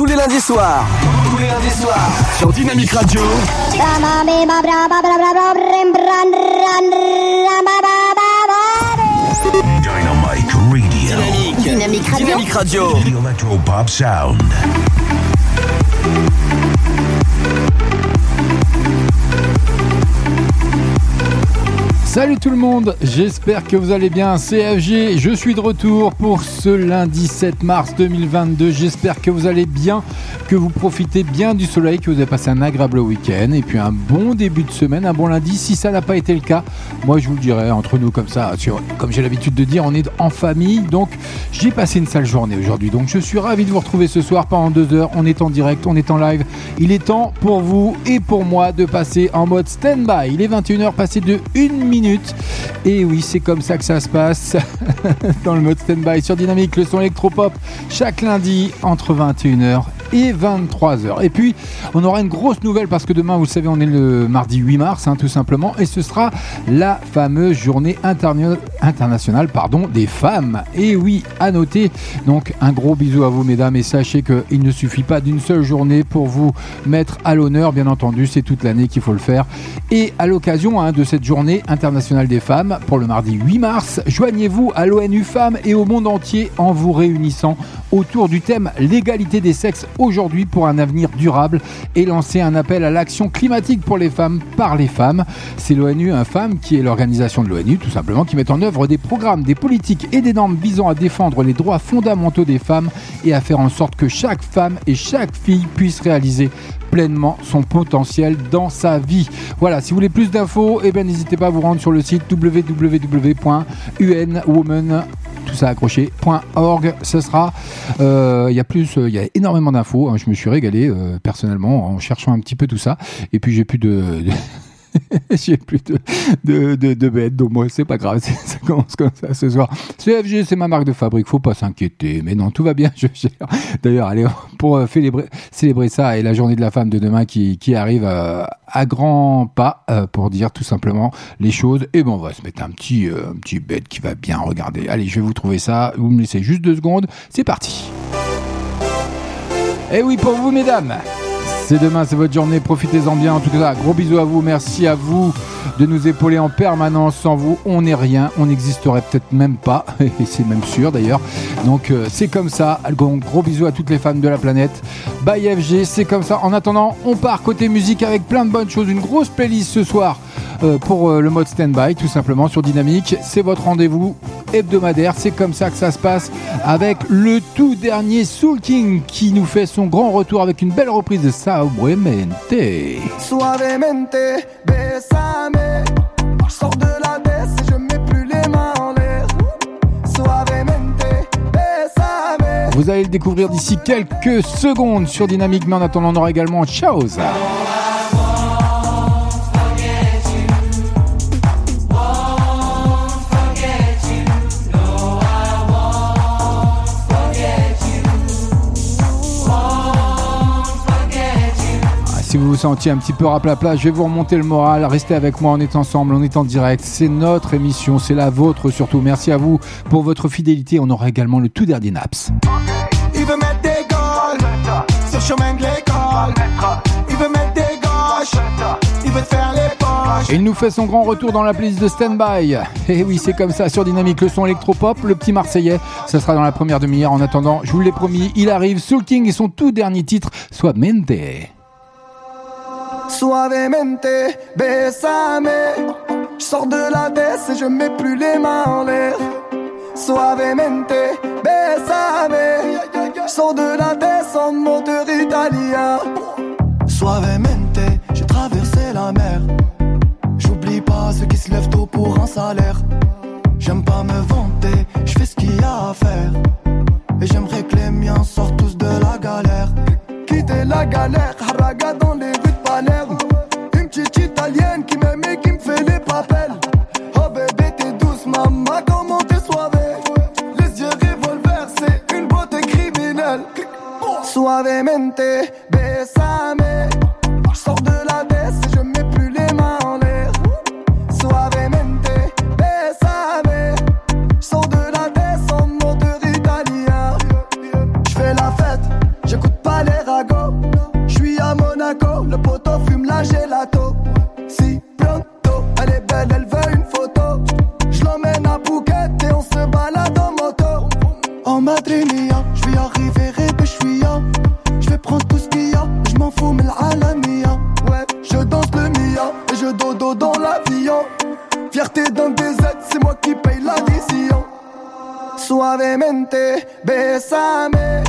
tous les lundis soirs. Tous les lundis soirs. Sur Dynamique Radio. Dynamic Radio. Dynamique. Dynamique Radio. Dynamique Radio. The Electro Pop Sound. Salut tout le monde, j'espère que vous allez bien. CFG, je suis de retour pour ce lundi 7 mars 2022. J'espère que vous allez bien, que vous profitez bien du soleil, que vous avez passé un agréable week-end et puis un bon début de semaine, un bon lundi. Si ça n'a pas été le cas, moi je vous le dirai entre nous comme ça. Comme j'ai l'habitude de dire, on est en famille, donc j'ai passé une sale journée aujourd'hui. Donc je suis ravi de vous retrouver ce soir pendant deux heures. On est en direct, on est en live. Il est temps pour vous et pour moi de passer en mode stand-by. Il est 21h passé de 1 minute. Et oui, c'est comme ça que ça se passe. Dans le mode stand-by sur Dynamique, le son électropop, chaque lundi entre 21h et 23h. Et puis, on aura une grosse nouvelle parce que demain, vous savez, on est le mardi 8 mars, hein, tout simplement, et ce sera la fameuse journée interna- internationale pardon, des femmes. Et oui, à noter. Donc, un gros bisou à vous, mesdames, et sachez qu'il ne suffit pas d'une seule journée pour vous mettre à l'honneur, bien entendu, c'est toute l'année qu'il faut le faire. Et à l'occasion hein, de cette journée internationale des femmes, pour le mardi 8 mars, joignez-vous à l'ONU Femmes et au monde entier en vous réunissant autour du thème l'égalité des sexes aujourd'hui pour un avenir durable et lancer un appel à l'action climatique pour les femmes par les femmes. C'est l'ONU Femmes qui est l'organisation de l'ONU tout simplement qui met en œuvre des programmes, des politiques et des normes visant à défendre les droits fondamentaux des femmes et à faire en sorte que chaque femme et chaque fille puisse réaliser pleinement son potentiel dans sa vie. Voilà, si vous voulez plus d'infos, eh bien n'hésitez pas à vous rendre sur le site www.unwoman tout ça ce sera euh, il y a plus euh, il y a énormément d'infos hein. je me suis régalé euh, personnellement en cherchant un petit peu tout ça et puis j'ai plus de- j'ai plus de, de, de, bêtes, donc moi c'est pas grave, ça commence comme ça ce soir. CFG, c'est ma marque de fabrique, faut pas s'inquiéter, mais non, tout va bien, je gère. D'ailleurs, allez, pour euh, célébrer, ça et la journée de la femme de demain qui, qui arrive euh, à grands pas, euh, pour dire tout simplement les choses, et ben on va se mettre un petit, un petit bête qui va bien regarder. Allez, je vais vous trouver ça, vous me laissez juste deux secondes, c'est parti. Et oui, pour vous, mesdames. C'est demain, c'est votre journée, profitez-en bien. En tout cas, gros bisous à vous, merci à vous de nous épauler en permanence. Sans vous, on n'est rien, on n'existerait peut-être même pas, et c'est même sûr d'ailleurs. Donc euh, c'est comme ça. Gros bisous à toutes les femmes de la planète. Bye FG, c'est comme ça. En attendant, on part côté musique avec plein de bonnes choses. Une grosse playlist ce soir pour euh, le mode stand-by, tout simplement sur Dynamique. C'est votre rendez-vous hebdomadaire. C'est comme ça que ça se passe avec le tout dernier Soul King qui nous fait son grand retour avec une belle reprise de Suavemente. Suavemente, besame. Je sors de la baisse et je mets plus les mains en l'air. Suavemente, besame. Vous allez le découvrir d'ici quelques secondes sur Dynamique, mais en attendant, on aura également Chaos. Si vous vous sentiez un petit peu raplapla, je vais vous remonter le moral. Restez avec moi, on est ensemble, on est en direct. C'est notre émission, c'est la vôtre surtout. Merci à vous pour votre fidélité. On aura également le tout dernier Naps. Il veut mettre des gaules sur chemin de l'école. Il veut mettre des gauches. Il veut te faire les poches. Et il nous fait son grand retour dans la playlist de Standby. Et oui, c'est comme ça sur Dynamique, le son électropop, le petit Marseillais. Ça sera dans la première demi-heure. En attendant, je vous l'ai promis, il arrive. Soul King et son tout dernier titre, soit Mente. Suavemente, besame. Je sors de la baisse et je mets plus les mains en l'air. Suavemente, besame. Je sors de la baisse en moteur italien. Suavemente, j'ai traversé la mer. J'oublie pas ceux qui se lèvent tôt pour un salaire. J'aime pas me vanter, je fais ce qu'il y a à faire. Et j'aimerais que les miens sortent tous de la galère. Quitter la galère, haraga dans les Suavemente, besame. suavemente, bésame.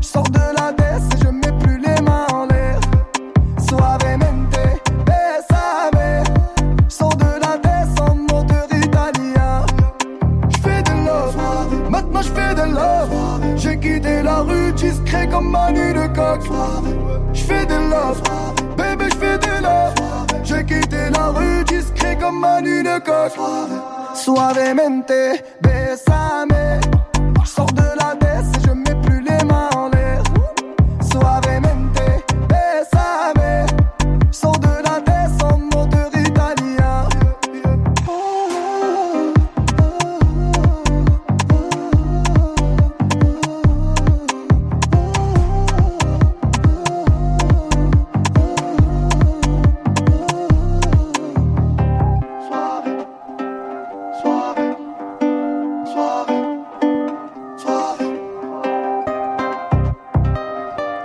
Je sors de la baisse et je mets plus les mains en l'air. Suavemente, bésame. Je sors de la baisse en moteur italien. Je fais de love, maintenant je fais de love. J'ai quitté la rue discret comme Manu de coq. Je fais de love, bébé je fais de love. J'ai quitté la rue discret comme Manu de coq. Suavemente, bésame.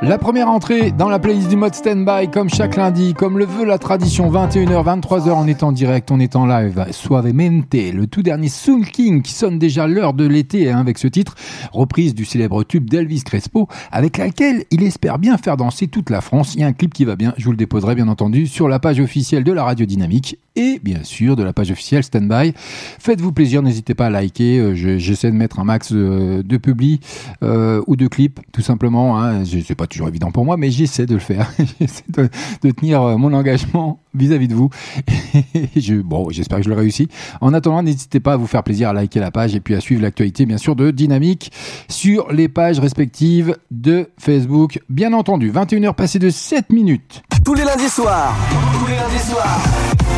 La première entrée dans la playlist du mode standby, comme chaque lundi, comme le veut la tradition, 21h, 23h, on est en direct, on est en live. Suavemente, le tout dernier Soul King qui sonne déjà l'heure de l'été hein, avec ce titre, reprise du célèbre tube d'Elvis Crespo, avec laquelle il espère bien faire danser toute la France. Il y a un clip qui va bien, je vous le déposerai bien entendu sur la page officielle de la radio dynamique et bien sûr de la page officielle Standby. Faites-vous plaisir, n'hésitez pas à liker. euh, je- J'essaie de mettre un max de, de publis euh, ou de clips, tout simplement. Hein. C'est pas toujours évident pour moi, mais j'essaie de le faire. j'essaie de, de tenir euh, mon engagement vis-à-vis de vous. Et je, bon, j'espère que je le réussis. En attendant, n'hésitez pas à vous faire plaisir à liker la page et puis à suivre l'actualité, bien sûr, de Dynamique sur les pages respectives de Facebook. Bien entendu, 21h passées de 7 minutes. Tous les lundis soirs. Tous les lundis soirs.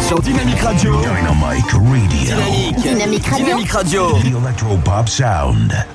Sur Dynamic Radio. Dynamite Radio. Dynamique. Dynamique Radio. Dynamique Radio. The Electropop Sound.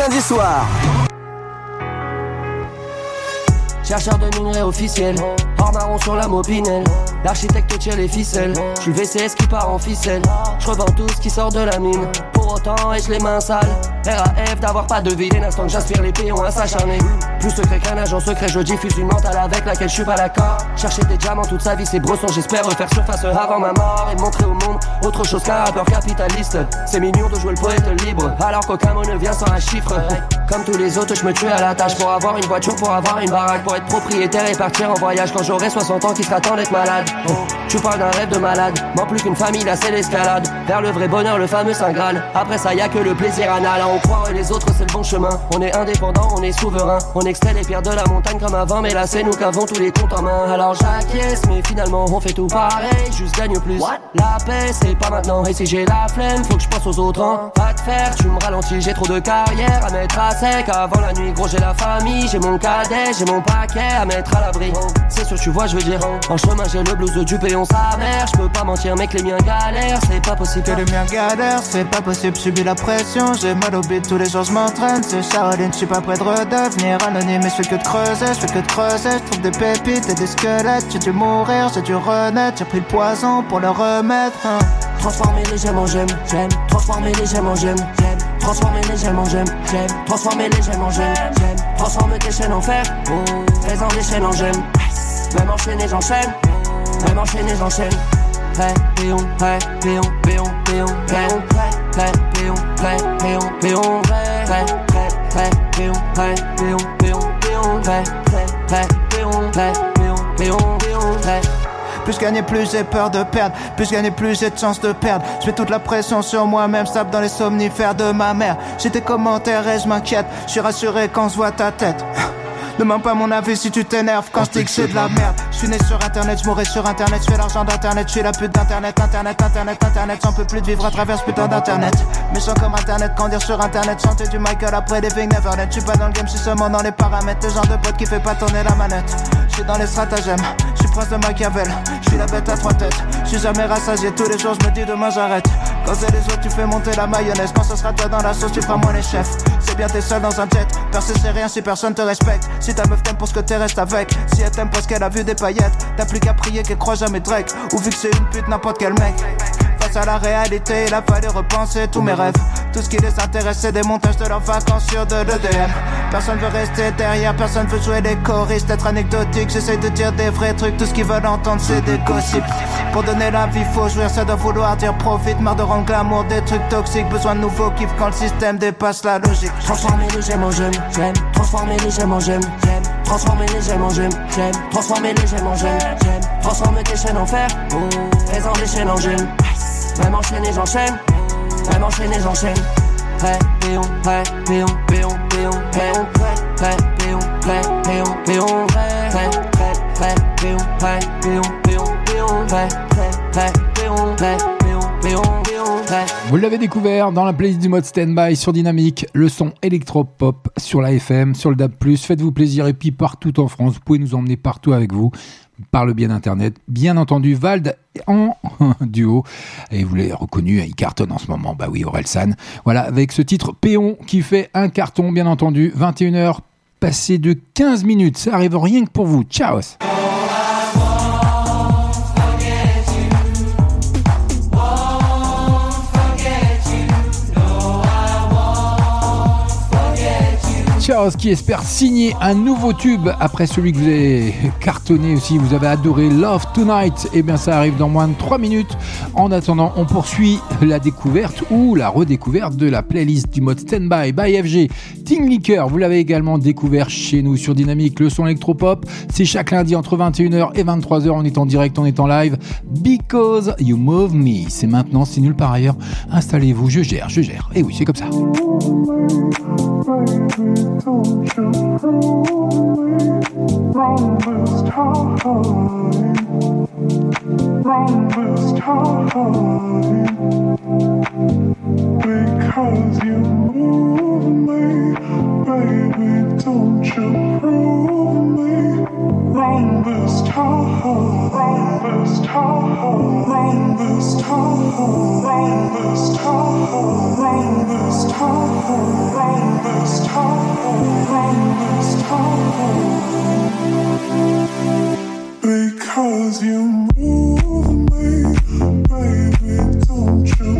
Lundis soirs. Chercheur de minerais officiel, hors marron sur la mopinelle. L'architecte tire les ficelles, je suis VCS qui part en ficelle. Je revends tout ce qui sort de la mine. Autant, ai-je les mains sales RAF d'avoir pas de vie, l'instant que j'aspire les péons à s'acharner. Plus secret qu'un agent secret, je diffuse une mentale avec laquelle je suis pas d'accord. Chercher des diamants toute sa vie, c'est brosson, j'espère refaire surface avant ma mort et montrer au monde autre chose qu'un rappeur capitaliste. C'est mignon de jouer le poète libre, alors qu'aucun mot ne vient sans un chiffre. Comme tous les autres, je me tue à la tâche pour avoir une voiture, pour avoir une baraque, pour être propriétaire et partir en voyage quand j'aurai 60 ans qui sera temps d'être malade. Oh, tu parles d'un rêve de malade, moins plus qu'une famille, là c'est l'escalade. Vers le vrai bonheur, le fameux Saint Graal. Après ça, y a que le plaisir anal. On croit et les autres, c'est le bon chemin. On est indépendant, on est souverain. On extrait les pierres de la montagne comme avant, mais là c'est nous qu'avons tous les comptes en main. Alors j'acquiesce, mais finalement on fait tout pareil, juste gagne plus. La paix, c'est pas maintenant. Et si j'ai la flemme, faut que je pense aux autres. Hein. Pas de faire, tu me ralentis, j'ai trop de carrière à mettre à Avant la nuit, gros, j'ai la famille, j'ai mon cadet, j'ai mon paquet à mettre à l'abri. C'est sûr, tu vois, je veux dire. En chemin, j'ai le blues du péon sa mère. Je peux pas mentir, mec, les miens galèrent, c'est pas possible. Que les miens galèrent, c'est pas possible, subis la pression. J'ai mal au bide, tous les jours je m'entraîne. C'est Charline, je suis pas prêt de redevenir anonyme. Mais je fais que de creuser, je fais que de creuser. Je trouve des pépites et des squelettes. J'ai dû mourir, j'ai dû renaître. J'ai pris le poison pour le remettre. hein. Transformer les gemmes en gemmes, j'aime. Transformer les gemmes en gemmes, j'aime. Transformer les gemmes en gemmes, j'aime. Transformer les gemmes en j'aime. Transformer tes chaînes en fer, oh. Fais-en des chaînes en gemmes. Même enchaîné, j'enchaîne. Même enchaîné, j'enchaîne. Prêt, péon, péon, péon, péon. Plus gagnais, plus j'ai peur de perdre. Plus gagnais, plus j'ai de chance de perdre. Je mets toute la pression sur moi-même, tape dans les somnifères de ma mère. J'ai tes commentaires et je m'inquiète. Je suis rassuré quand je vois ta tête. Demande pas mon avis si tu t'énerves quand je dis que c'est de la merde. Je suis né sur internet, je mourrai sur internet, je fais l'argent d'internet, je suis la pute d'internet, internet, internet, internet, j'en peux plus de vivre à travers ce putain d'internet. Méchant comme internet, quand dire sur internet, chanter du Michael après des Ving Neverland. Je suis pas dans le game, je suis seulement dans les paramètres. Le genre de pote qui fait pas tourner la manette. Je suis dans les stratagèmes, je suis proche de Machiavel, je suis la bête à trois têtes. Je suis jamais rassasié, tous les jours je me dis demain j'arrête. C'est les autres, tu fais monter la mayonnaise. Quand ce sera toi dans la sauce, tu feras moins les chefs. C'est bien, t'es seul dans un jet. Percer, c'est rien si personne te respecte. Si ta meuf t'aime pour ce que t'es, reste avec. Si elle t'aime parce qu'elle a vu des paillettes, t'as plus qu'à prier qu'elle croit jamais Drake. Ou vu que c'est une pute, n'importe quel mec. Face à la réalité, il a fallu repenser tous mes rêves. Tout ce qui les intéresse, c'est des montages de leurs vacances sur de l'EDM. Personne veut rester derrière, personne veut jouer les choristes, être anecdotique. J'essaye de dire des vrais trucs, tout ce qu'ils veulent entendre, c'est des gossips. Pour donner la vie, faut jouir, ça doit vouloir dire profite. Marre de rendre glamour des trucs toxiques, besoin de nouveaux kiffs quand le système dépasse la logique. Transformer les gemmes en gemmes, j'aime. Transformer les gemmes en gemmes, j'aime. Transformer les gemmes en gemmes, j'aime. Transformer les gemmes en gemmes, j'aime. Transformer tes chaînes en fer, oh. Fais-en des chaînes en j'enchaîne. J'enchaîne. Vous l'avez découvert dans la playlist du mode standby sur Dynamique, le son électropop sur la FM, sur le DAB+. Faites-vous plaisir et puis partout en France, vous pouvez nous emmener partout avec vous par le biais d'Internet. Bien entendu, Vald en duo. Et vous l'avez reconnu, il cartonne en ce moment. Bah oui, Orelsan. Voilà, avec ce titre Péon qui fait un carton, bien entendu. 21h, passé de 15 minutes. Ça arrive rien que pour vous. Ciao Chaos qui espère signer un nouveau tube après celui que vous avez cartonné aussi, vous avez adoré Love Tonight. Et bien ça arrive dans moins de 3 minutes. En attendant, on poursuit la découverte ou la redécouverte de la playlist du mode Standby by FG. Team Liquor, vous l'avez également découvert chez nous sur Dynamique, le son électropop. C'est chaque lundi entre 21h et 23h. On est en direct, on est en live. Because You Move Me. C'est maintenant, c'est nul par ailleurs. Installez-vous, je gère, je gère. Et oui, c'est comme ça. Because you move me, baby, don't you prove me wrong this time, wrong this time, wrong this time, wrong this time, wrong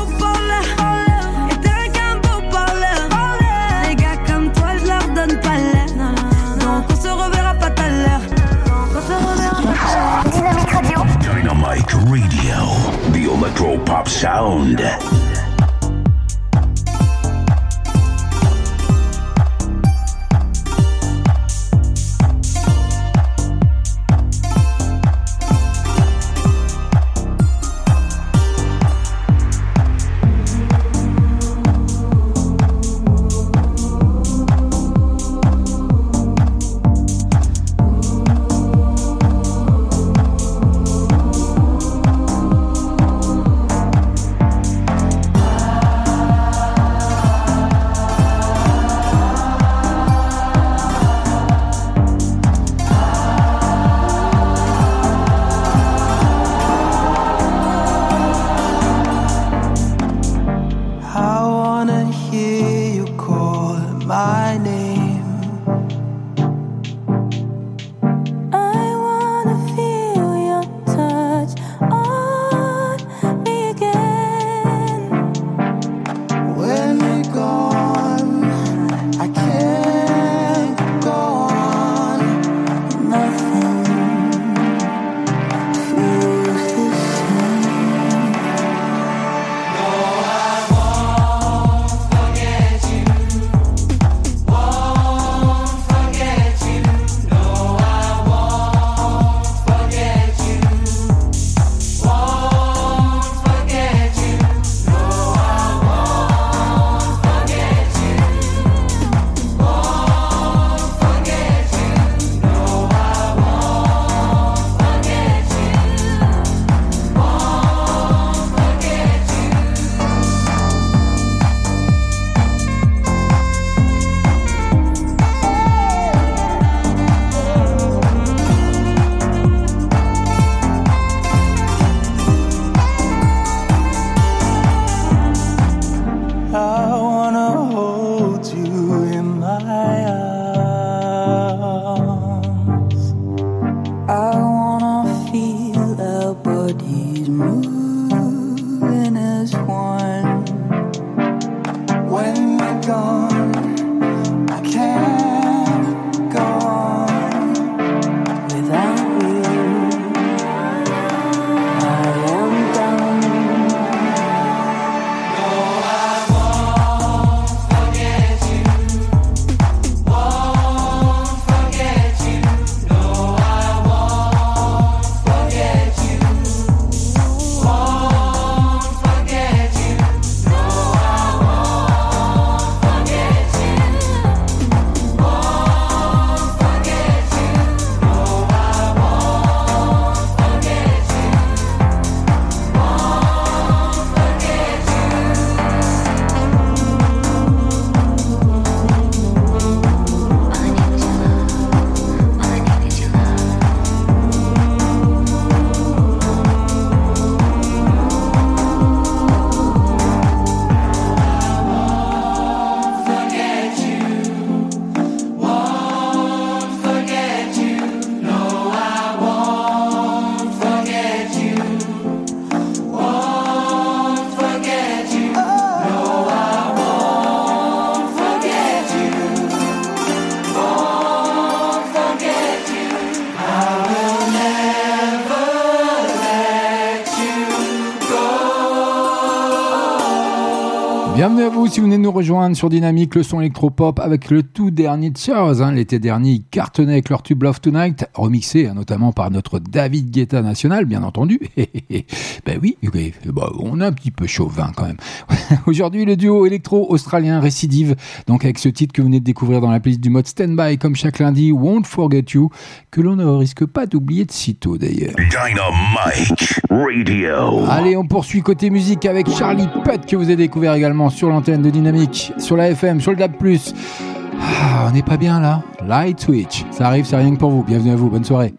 The Electro Pop Sound. sur Dynamique, le son électropop avec le tout dernier de hein, L'été dernier, ils cartonnaient avec leur tube Love Tonight, remixé hein, notamment par notre David Guetta national, bien entendu. ben oui, bah, on a un petit peu chauvin quand même. Aujourd'hui, le duo électro-australien récidive, donc avec ce titre que vous venez de découvrir dans la playlist du mode Standby, comme chaque lundi, Won't Forget You, que l'on ne risque pas d'oublier de sitôt d'ailleurs. Dynamite Radio. Allez, on poursuit côté musique avec Charlie Putt que vous avez découvert également sur l'antenne de Dynamique. Sur la FM, sur le DAB+. Ah, on n'est pas bien là. Light Switch, ça arrive, c'est rien que pour vous. Bienvenue à vous, bonne soirée.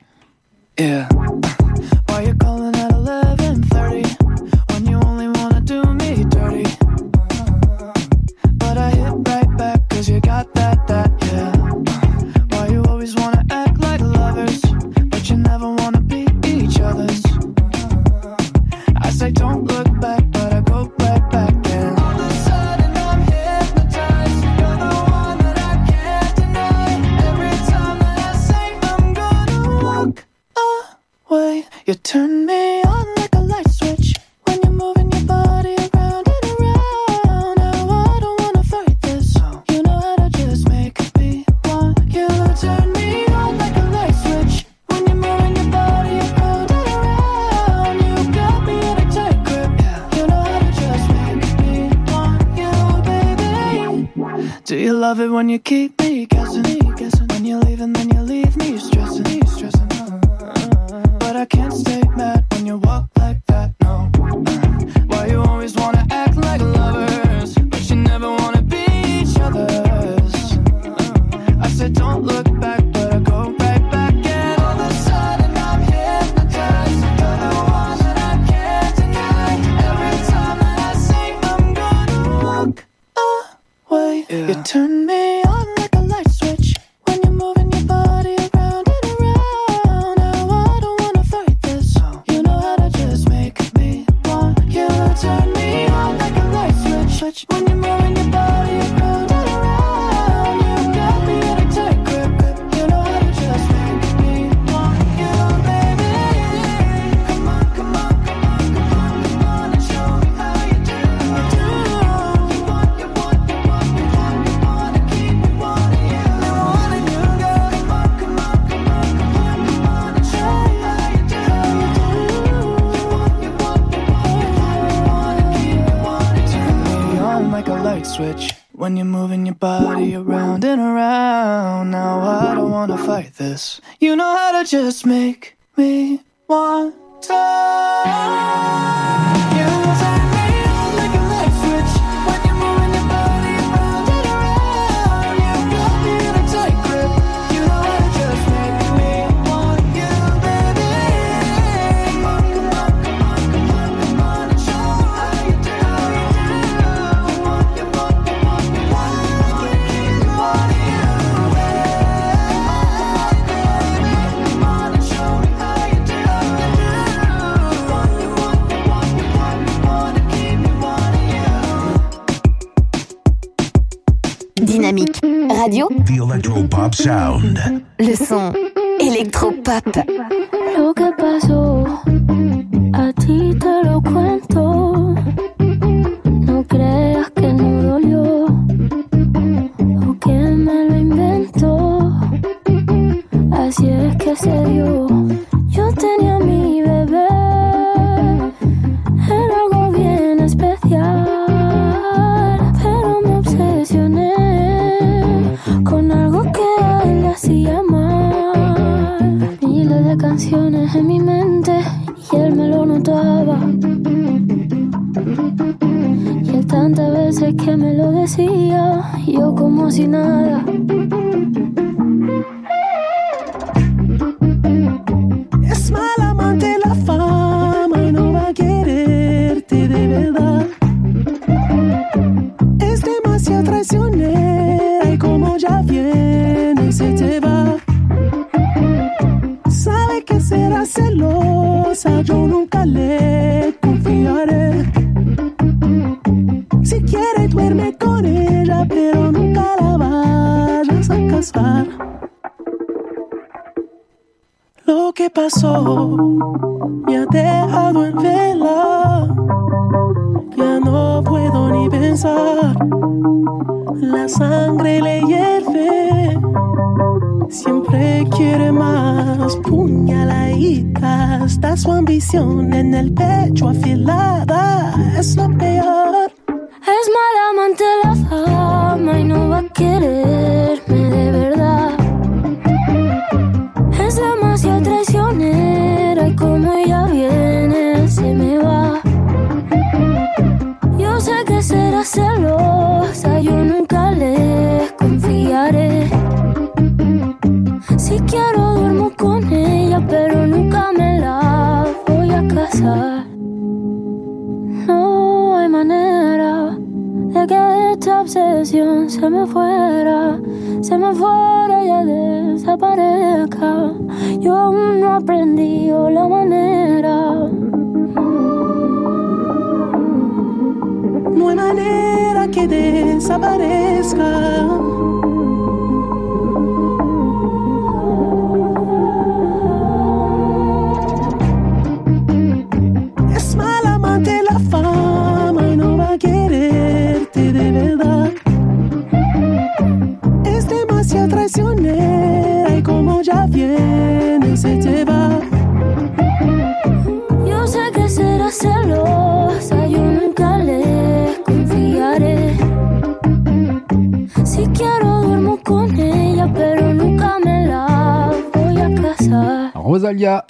love it when you keep me guessing. When you leave and then you me one time. You Dynamique Radio, The Electropop Sound. le son électropop.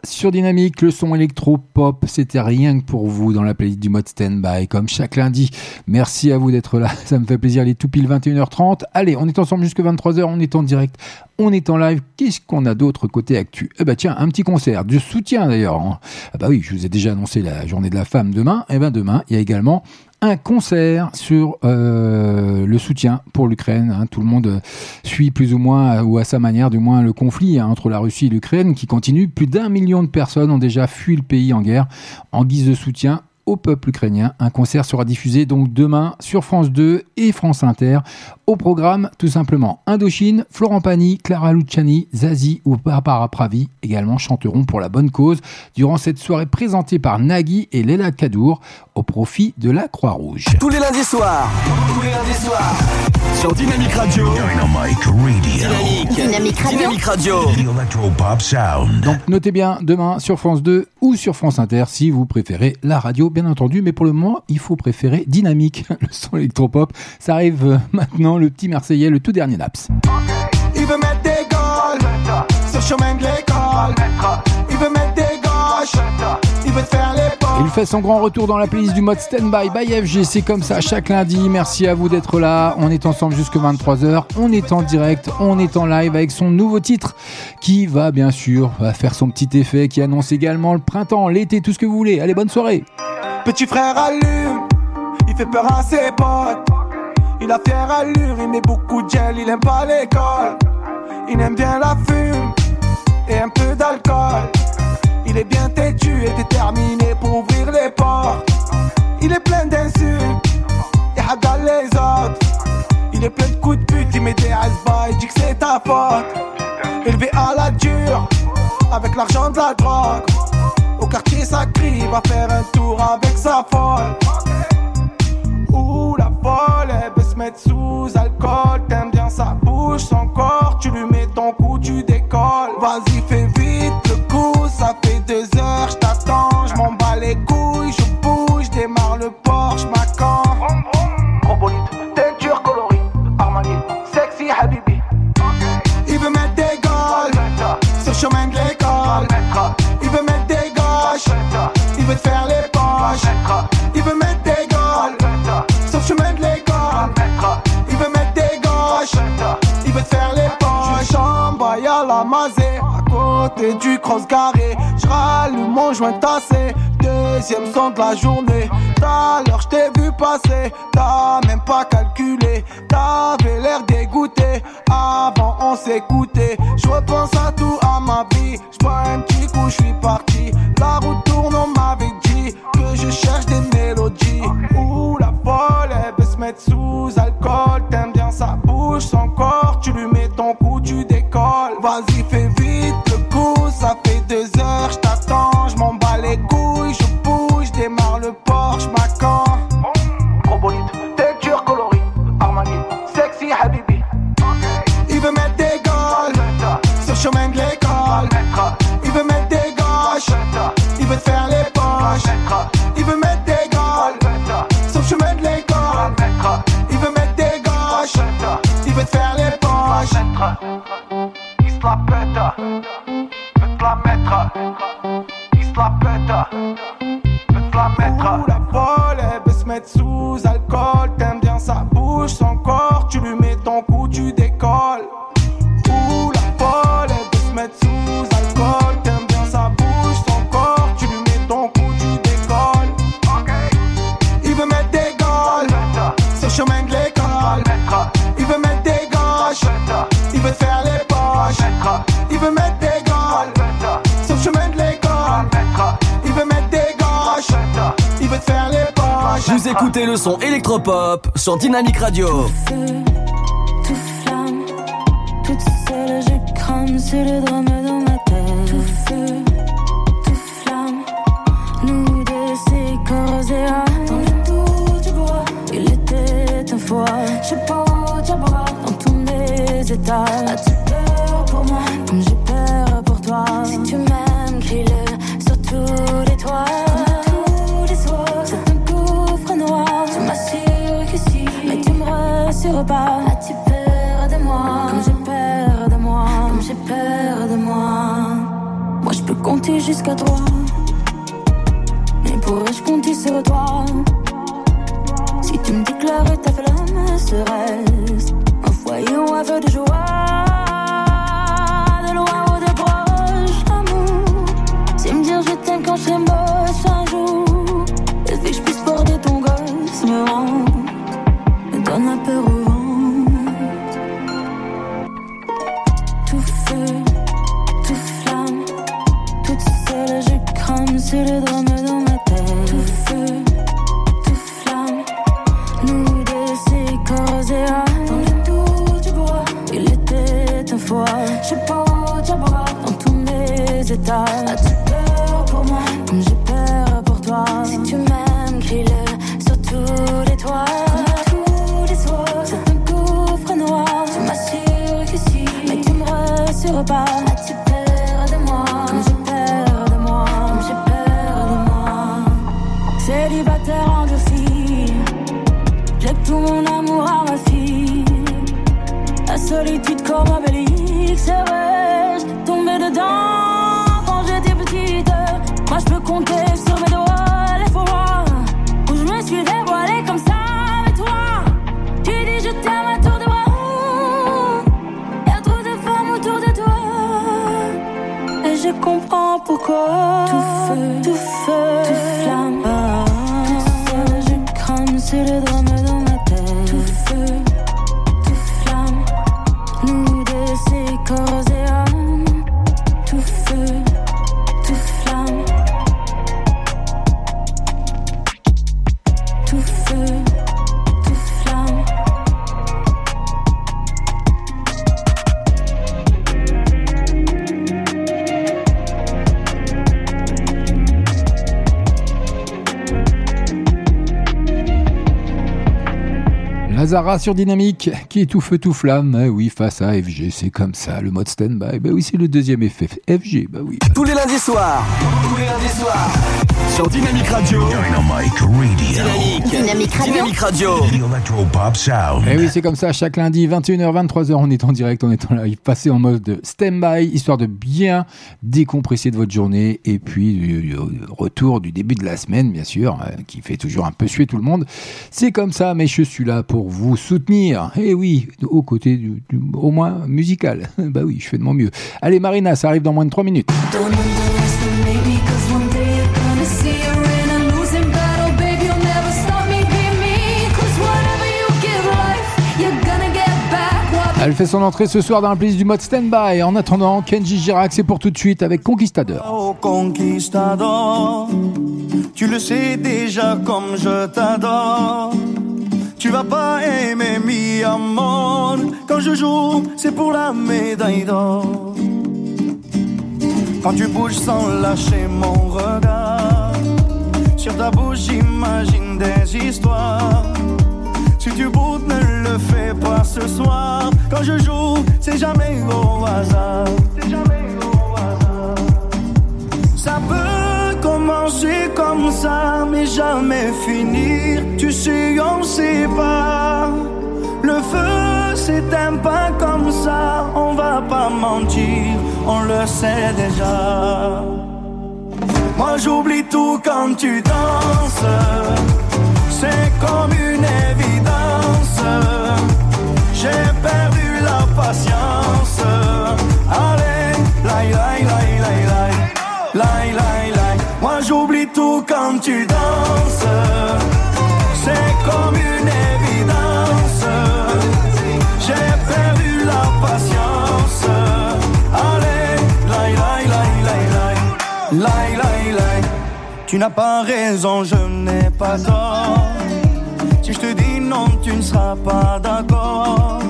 Sur Dynamique, le son électro-pop, c'était rien que pour vous dans la playlist du mode stand-by, comme chaque lundi. Merci à vous d'être là, ça me fait plaisir, les tout pile 21h30. Allez, on est ensemble jusque 23h, on est en direct, on est en live. Qu'est-ce qu'on a d'autre côté actu? Eh bah tiens, un petit concert, du soutien d'ailleurs. hein. Ah bah oui, je vous ai déjà annoncé la journée de la femme demain. Et ben demain, il y a également un concert sur euh, le soutien pour l'Ukraine. hein. Tout le monde euh, suit plus ou moins, euh, ou à sa manière du moins, le conflit hein, entre la Russie et l'Ukraine qui continue. Plus d'un million de personnes ont déjà fui le pays en guerre en guise de soutien au peuple ukrainien. Un concert sera diffusé donc demain sur France 2 et France Inter. Au programme, tout simplement, Indochine, Florent Pagny, Clara Luciani, Zazie ou Barbara Pravi également chanteront pour la bonne cause durant cette soirée présentée par Nagui et Léla Kadour au profit de la Croix-Rouge. Tous les lundis soirs. Tous les lundis soirs. Sur Dynamique Radio. Dynamic Radio. Dynamique. Dynamique Radio. Dynamique Radio. The Electropop Sound. Donc notez bien demain sur France 2 ou sur France Inter si vous préférez la radio bien entendu mais pour le moment il faut préférer Dynamique le son électropop. Ça arrive euh, maintenant le petit Marseillais le tout dernier les Il fait son grand retour dans la playlist du mode Standby by FG, c'est comme ça chaque lundi. Merci à vous d'être là. On est ensemble jusque 23h. On est en direct, on est en live avec son nouveau titre qui va bien sûr faire son petit effet, qui annonce également le printemps, l'été, tout ce que vous voulez. Allez, bonne soirée. Petit frère allume, il fait peur à ses potes. Il a fière allure, il met beaucoup de gel, il aime pas l'école. Il aime bien la fume et un peu d'alcool. Il est bien têtu et déterminé pour ouvrir les portes. Il est plein d'insultes, et regarde les autres. Il est plein de coups de pute, il met des bas et dit que c'est ta faute. Élevé à la dure, avec l'argent de la drogue. Au quartier ça crie, il va faire un tour avec sa folle. Ouh la folle, elle peut se mettre sous alcool. T'aimes bien sa bouche, son corps, tu lui mets ton cou, tu décolles. Vas-y, fais À côté du cross carré. J'rallume mon joint tassé, deuxième son de la journée. Tout l'heure j't'ai vu passer, t'as même pas calculé. T'avais l'air dégoûté, avant on s'écoutait. J'repense à tout à ma vie, j'bois un petit coup, j'suis parti. La route tourne, on m'avait dit que je cherche des mélodies. Où la folle, elle veut se mettre sous alcool, t'aimes touches encore, tu lui mets ton coup, tu décolles. Vas-y, fais vite le coup, ça fait deux heures, je t'attends, je m'en bats les couilles. Música électropop sur Dynamique Radio. Tout feu, tout flamme, toute seule je crame sur le drame jusqu'à toi. Lazara sur Dynamique, qui est tout feu tout flamme. Eh oui, face à FG, c'est comme ça, le mode stand-by. Bah oui, c'est le deuxième effet. FG, bah oui. Tous les lundis soirs. Tous les lundis soirs. Sur Dynamique Radio. Dynamic Radio. Dynamique. Dynamique Radio. Dynamique Radio. Electropop Sound. Eh oui, c'est comme ça, chaque lundi, 21h, 23h, on est en direct, on est en live, passez en mode stand-by, histoire de bien décompresser de votre journée, et puis du, du retour du début de la semaine, bien sûr, euh, qui fait toujours un peu suer tout le monde. C'est comme ça, mais je suis là pour vous soutenir, et oui, aux côtés du, du- au moins musical. bah oui, je fais de mon mieux. Allez, Marina, ça arrive dans moins de 3 minutes. Elle fait son entrée ce soir dans la playlist du mode stand-by. En attendant, Kenji Girac, c'est pour tout de suite avec Conquistador. Oh conquistador, tu le sais déjà comme je t'adore. Tu vas pas aimer mi amor. Quand je joue, c'est pour la médaille d'or. Quand tu bouges sans lâcher mon regard, sur ta bouche j'imagine des histoires. Si tu boudes, ne le fais pas ce soir. Quand je joue, c'est jamais au hasard. C'est jamais au hasard. Ça peut commencer comme ça, mais jamais finir. Tu sais, on sait pas. Le feu s'éteint pas comme ça, on va pas mentir, on le sait déjà. Moi j'oublie tout quand tu danses, c'est comme une évidence. J'ai perdu la patience. Allez, laï, laï, laï, laï, laï. Laï, laï. Moi j'oublie tout quand tu danses. C'est comme une évidence. J'ai perdu la patience. Allez, laï, laï, laï. Laï, laï, laï. Tu n'as pas raison, je n'ai pas tort non, tu ne seras pas d'accord.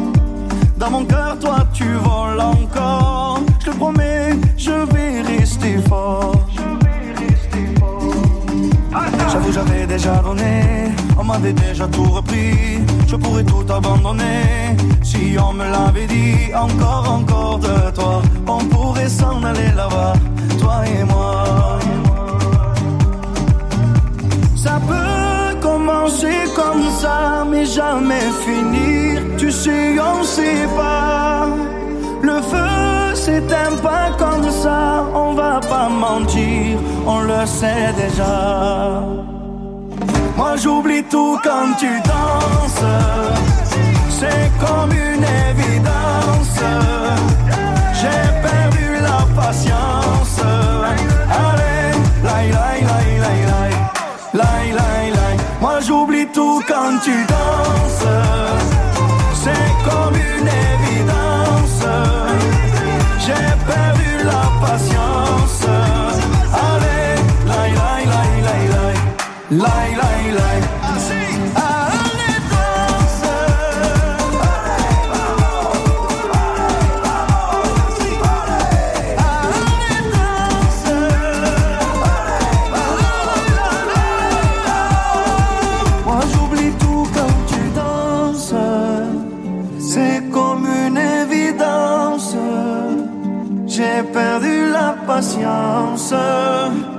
Dans mon cœur, toi, tu voles encore. Je te promets, je vais rester fort. J'avoue, j'avais déjà donné. On m'avait déjà tout repris. Je pourrais tout abandonner. Si on me l'avait dit, encore, encore de toi. On pourrait s'en aller là-bas, toi et moi. Ça peut commencer comme ça, mais jamais finir. Tu sais, on sait pas. Le feu s'éteint pas comme ça, on va pas mentir, on le sait déjà. Moi j'oublie tout quand tu danses, c'est comme une évidence. J'ai perdu la patience. quand tu danses. C'est comme une évidence. J'ai perdu la patience. Allez, laï, laï, laï, laï, laï, laï, laï. Patience.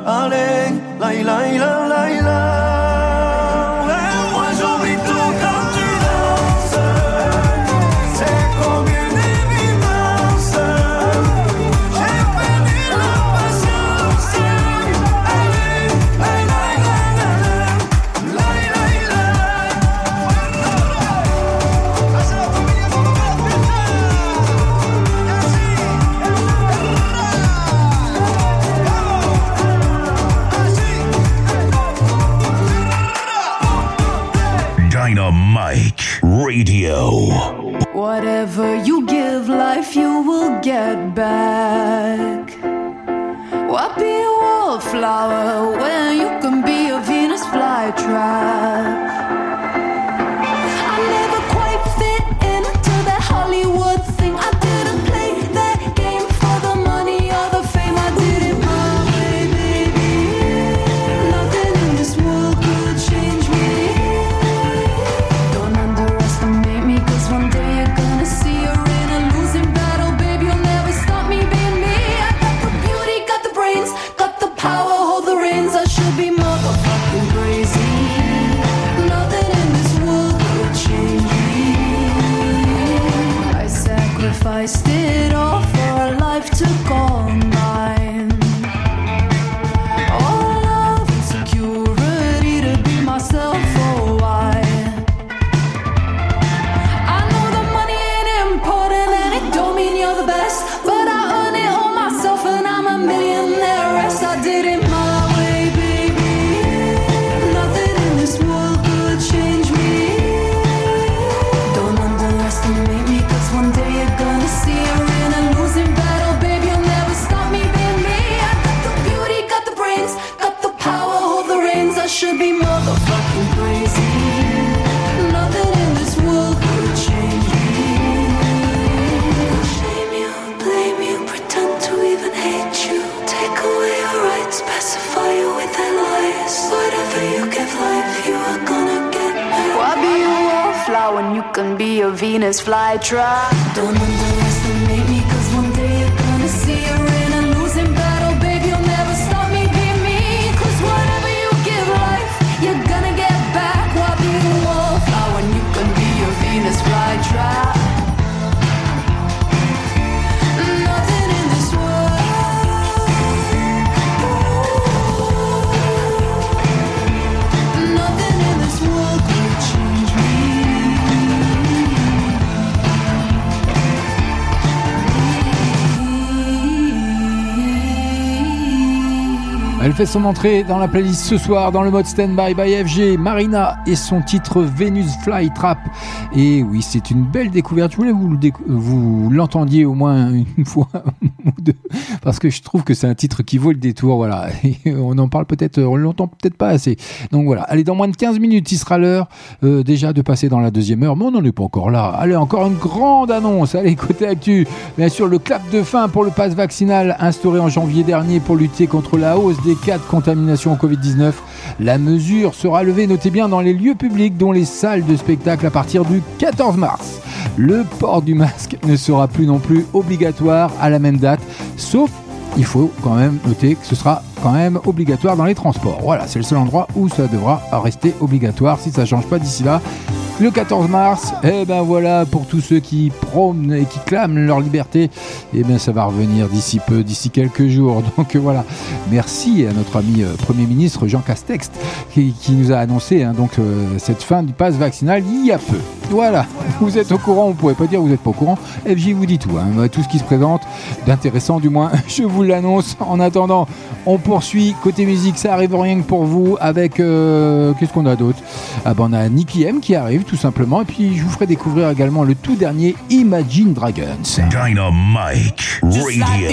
Allez, laï, laï, la, laï, Venus son entrée dans la playlist ce soir dans le mode Standby by FG. Marina et son titre Venus Fly Trap. Et oui, c'est une belle découverte. Je voulais vous vous l'entendiez au moins une fois ou deux, parce que je trouve que c'est un titre qui vaut le détour. Voilà, on en parle peut-être, on l'entend peut-être pas assez. Donc voilà. Allez, dans moins de 15 minutes, il sera l'heure euh, déjà de passer dans la deuxième heure. Mais on n'en est pas encore là. Allez, encore une grande annonce. Allez, côté actu. Bien sûr, le clap de fin pour le pass vaccinal instauré en janvier dernier pour lutter contre la hausse des cas de contamination au Covid-19. La mesure sera levée, notez bien, dans les lieux publics, dont les salles de spectacle à partir du 14 mars. Le port du masque ne sera plus non plus obligatoire à la même date, sauf il faut quand même noter que ce sera quand même obligatoire dans les transports. Voilà, c'est le seul endroit où ça devra rester obligatoire si ça ne change pas d'ici là. Le 14 mars, et ben voilà, pour tous ceux qui prônent et qui clament leur liberté, et bien ça va revenir d'ici peu, d'ici quelques jours. Donc voilà, merci à notre ami euh, Premier ministre Jean Castex qui, qui nous a annoncé hein, donc euh, cette fin du pass vaccinal il y a peu. Voilà, vous êtes au courant, vous pouvez pas dire que vous n'êtes pas au courant. FJ vous dit tout, hein, tout ce qui se présente, d'intéressant du moins, je vous l'annonce. En attendant, on poursuit côté musique, ça arrive rien que pour vous avec euh, qu'est-ce qu'on a d'autre? Ah ben on a Nicky M qui arrive tout simplement, et puis je vous ferai découvrir également le tout dernier Imagine Dragons. Dynamite Radio.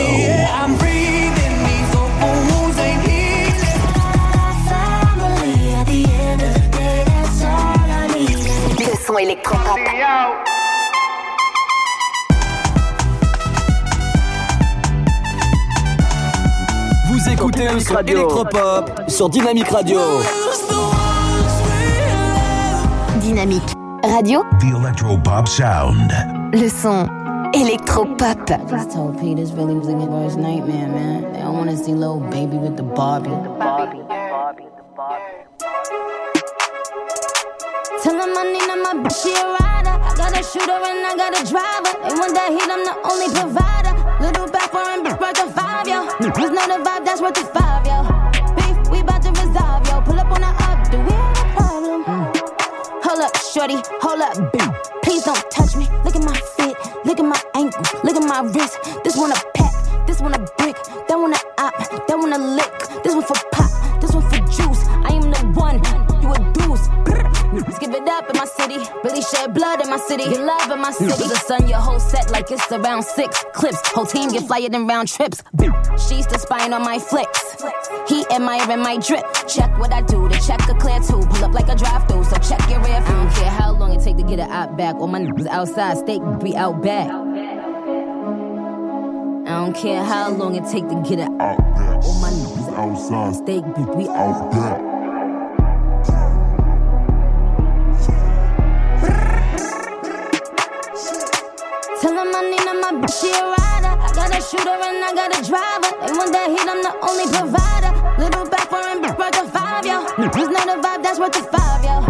Son électropop. Vous écoutez le son électropop sur Dynamique Radio. Dynamique radio. The Electropop Sound. Le son électropop. Just told Pete this really was his worst nightmare, man. They don't want to see little baby with the Barbie. Tell him I need him, my bitch, she a rider. I got a shooter and I got a driver. And when that heat, I'm the only provider. Little back for him, worth a five, yo. Just know the vibe, that's worth a five, yo. Beef, we bout to resolve, yo. Pull up on the up, do we have a problem? Hold up, shorty, hold up, boo. Please don't touch me. Look at my fit, look at my ankle, look at my wrist. This one a pack, this one a brick, that one a op, that one a lick. This one for pop, this one for juice. I am the one, a. Give it up in my city. Really shed blood in my city. Get love in my city. The sun, your whole set like it's around six clips. Whole team get flyer than round trips. She's the spying on my flicks. He admiring my drip. Check what I do. The check a clear too. Pull up like a drive through. So check your rear view. Don't care how long it take to get it out back. All my niggas outside. Steak be out back. I don't care how long it take to get it out back. All my niggas outside. Steak be out back. Tell him I need my bitch, she a rider. I got a shooter and I got a driver. They want that heat, I'm the only provider. Little back for him, bitch, worth a five, yo. Just know the vibe, that's worth a five, yo.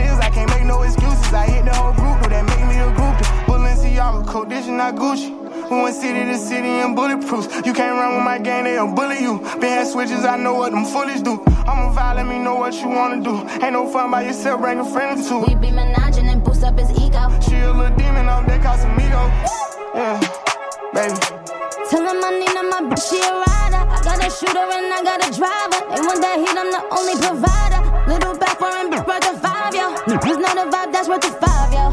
I can't make no excuses. I hit the whole group, that make me a group. Balenciaga, is not Gucci. We went city to city in bulletproofs. You can't run with my gang, they'll bully you. Been had switches, I know what them foolish do. I'm a vibe, let me know what you wanna do. Ain't no fun by yourself, bring a friend or two. We be menaging and boost up his ego. She a little demon on deck, Casamigo. Yeah, baby. Tell him I need my bitch, she a rider. I got a shooter and I got a driver. They want that heat, I'm the only provider. Little back foreign bitch, worth a five, yo. It's not a vibe, that's worth a five, yo.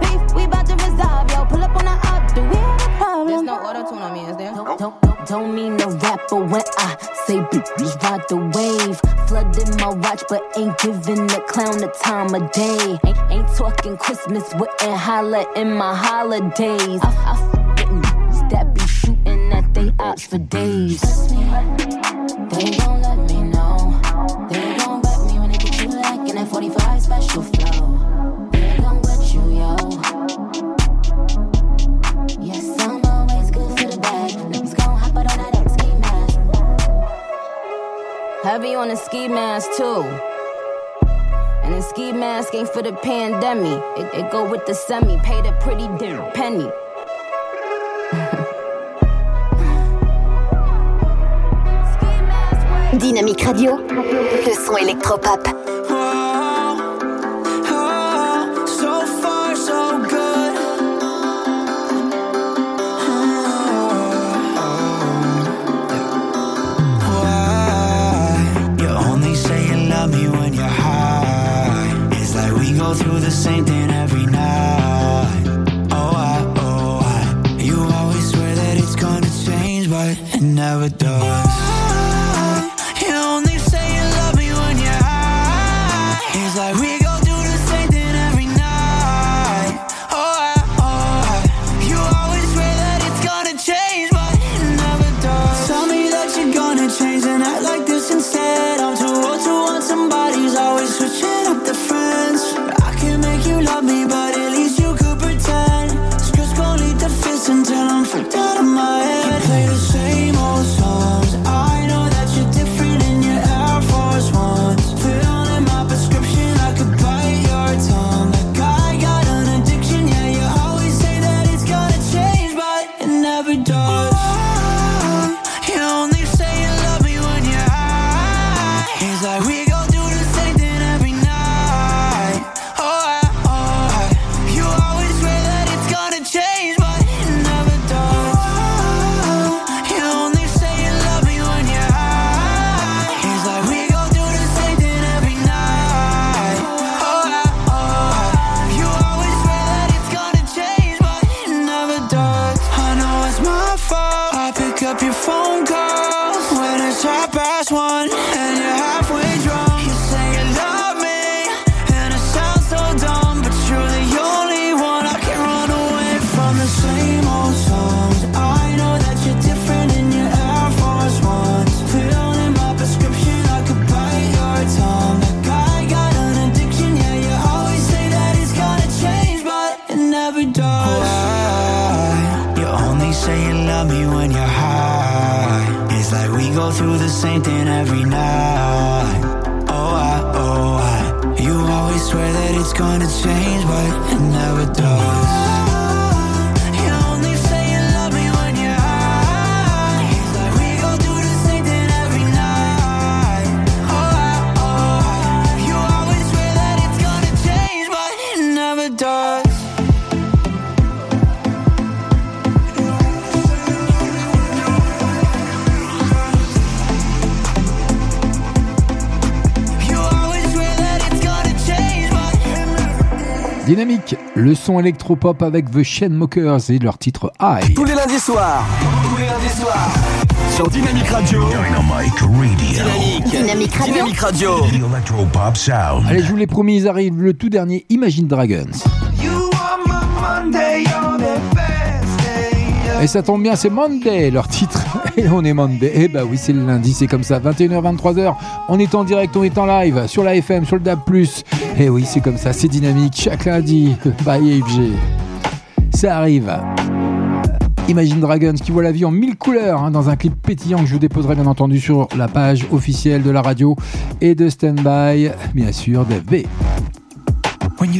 Beef, we bout to resolve, yo. Pull up on the up, do we have a problem? There's no auto tune on me, is there? Don't, don't, don't, don't mean no rapper when I say bitch, ride the wave. Flooding my watch, but ain't giving the clown the time of day. Ain't, ain't talking Christmas, wouldn't holla in my holidays. I, I that be shooting at they ops for days. They gon' let me Heavy on the ski mask too. And the ski mask ain't for the pandemic. It, it go with the semi. Paid a pretty damn penny. Dynamique Radio, le son électropop. Through the same thing every night. Oh, I, oh, I. You always swear that it's gonna change, but it never does. Son électropop avec The Chainsmokers et leur titre High. Tous les lundis soirs. Tous les lundis soirs. Sur Dynamique Radio. Dynamic Radio. Dynamique. Dynamique Radio. Dynamique Radio. The Electropop Sound. Allez, je vous l'ai promis, ils arrivent le tout dernier Imagine Dragons. You are my Monday, Et ça tombe bien, c'est Monday, leur titre. Et on est Monday. Et bah oui, c'est le lundi, c'est comme ça. 21h, 23h, on est en direct, on est en live, sur la FM, sur le DAB+. Et oui, c'est comme ça, c'est dynamique. Chaque lundi, by FG. Ça arrive. Imagine Dragons qui voit la vie en mille couleurs hein, dans un clip pétillant que je vous déposerai bien entendu sur la page officielle de la radio et de Standby, bien sûr, de V. When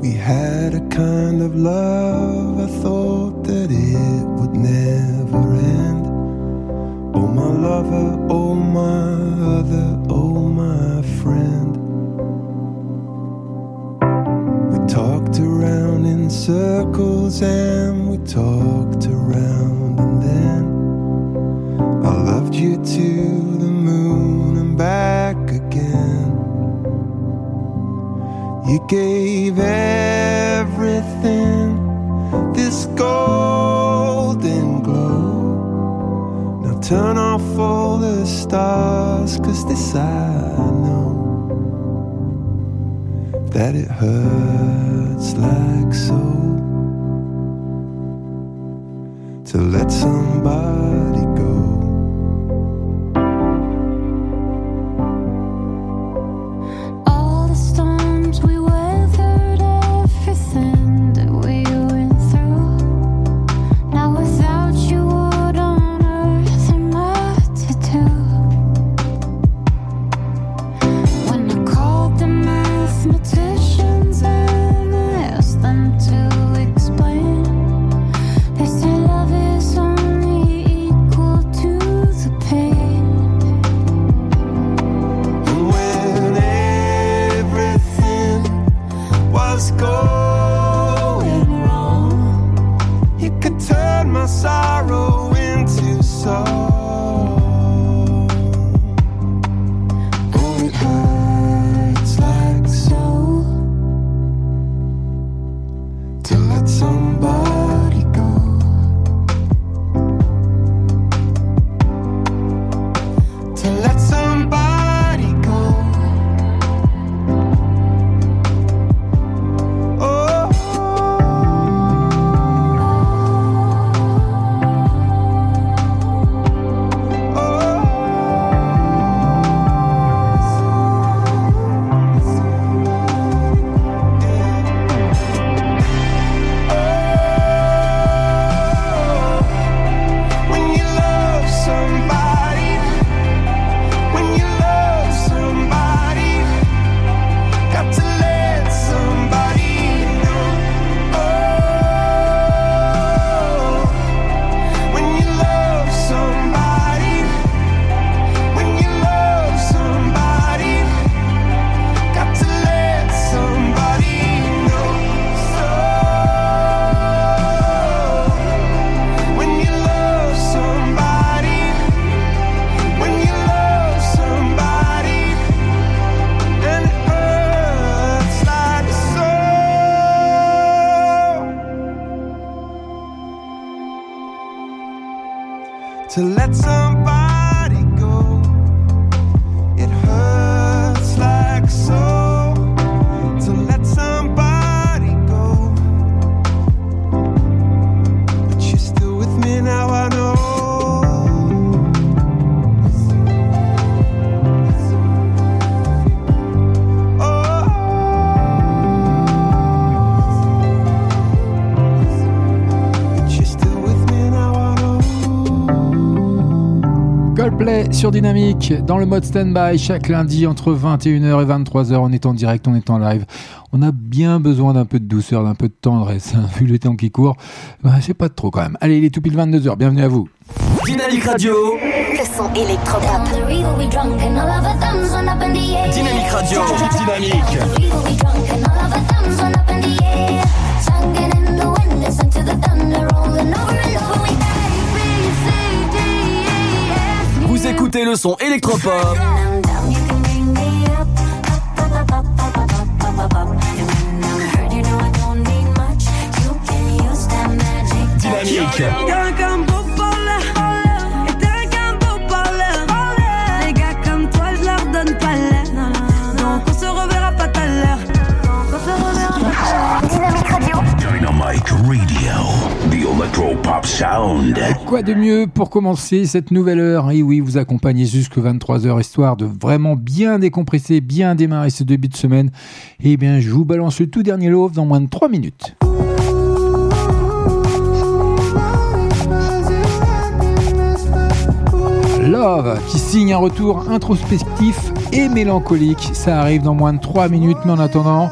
We had a kind of love, I thought that it would never end. Oh, my lover, oh, my other, oh, my friend. We talked around in circles and we talked around, and then I loved you to You gave everything this golden glow. Now turn off all the stars, cause this I know that it hurts like so to let somebody sur Dynamique dans le mode stand-by chaque lundi entre 21h et 23h. On est en direct, on est en live. On a bien besoin d'un peu de douceur, d'un peu de tendresse. hein, Vu le temps qui court, bah, c'est pas trop quand même. Allez, il est tout pile 22h. Bienvenue à vous. Dynamique Radio. Le son électropop. Dynamique Radio. Dynamique. Le son électropop. Quoi de mieux pour commencer cette nouvelle heure Et oui, vous accompagnez jusque 23h, histoire de vraiment bien décompresser, bien démarrer ce début de semaine. Eh bien, je vous balance le tout dernier love dans moins de 3 minutes. Love, qui signe un retour introspectif et mélancolique. Ça arrive dans moins de 3 minutes, mais en attendant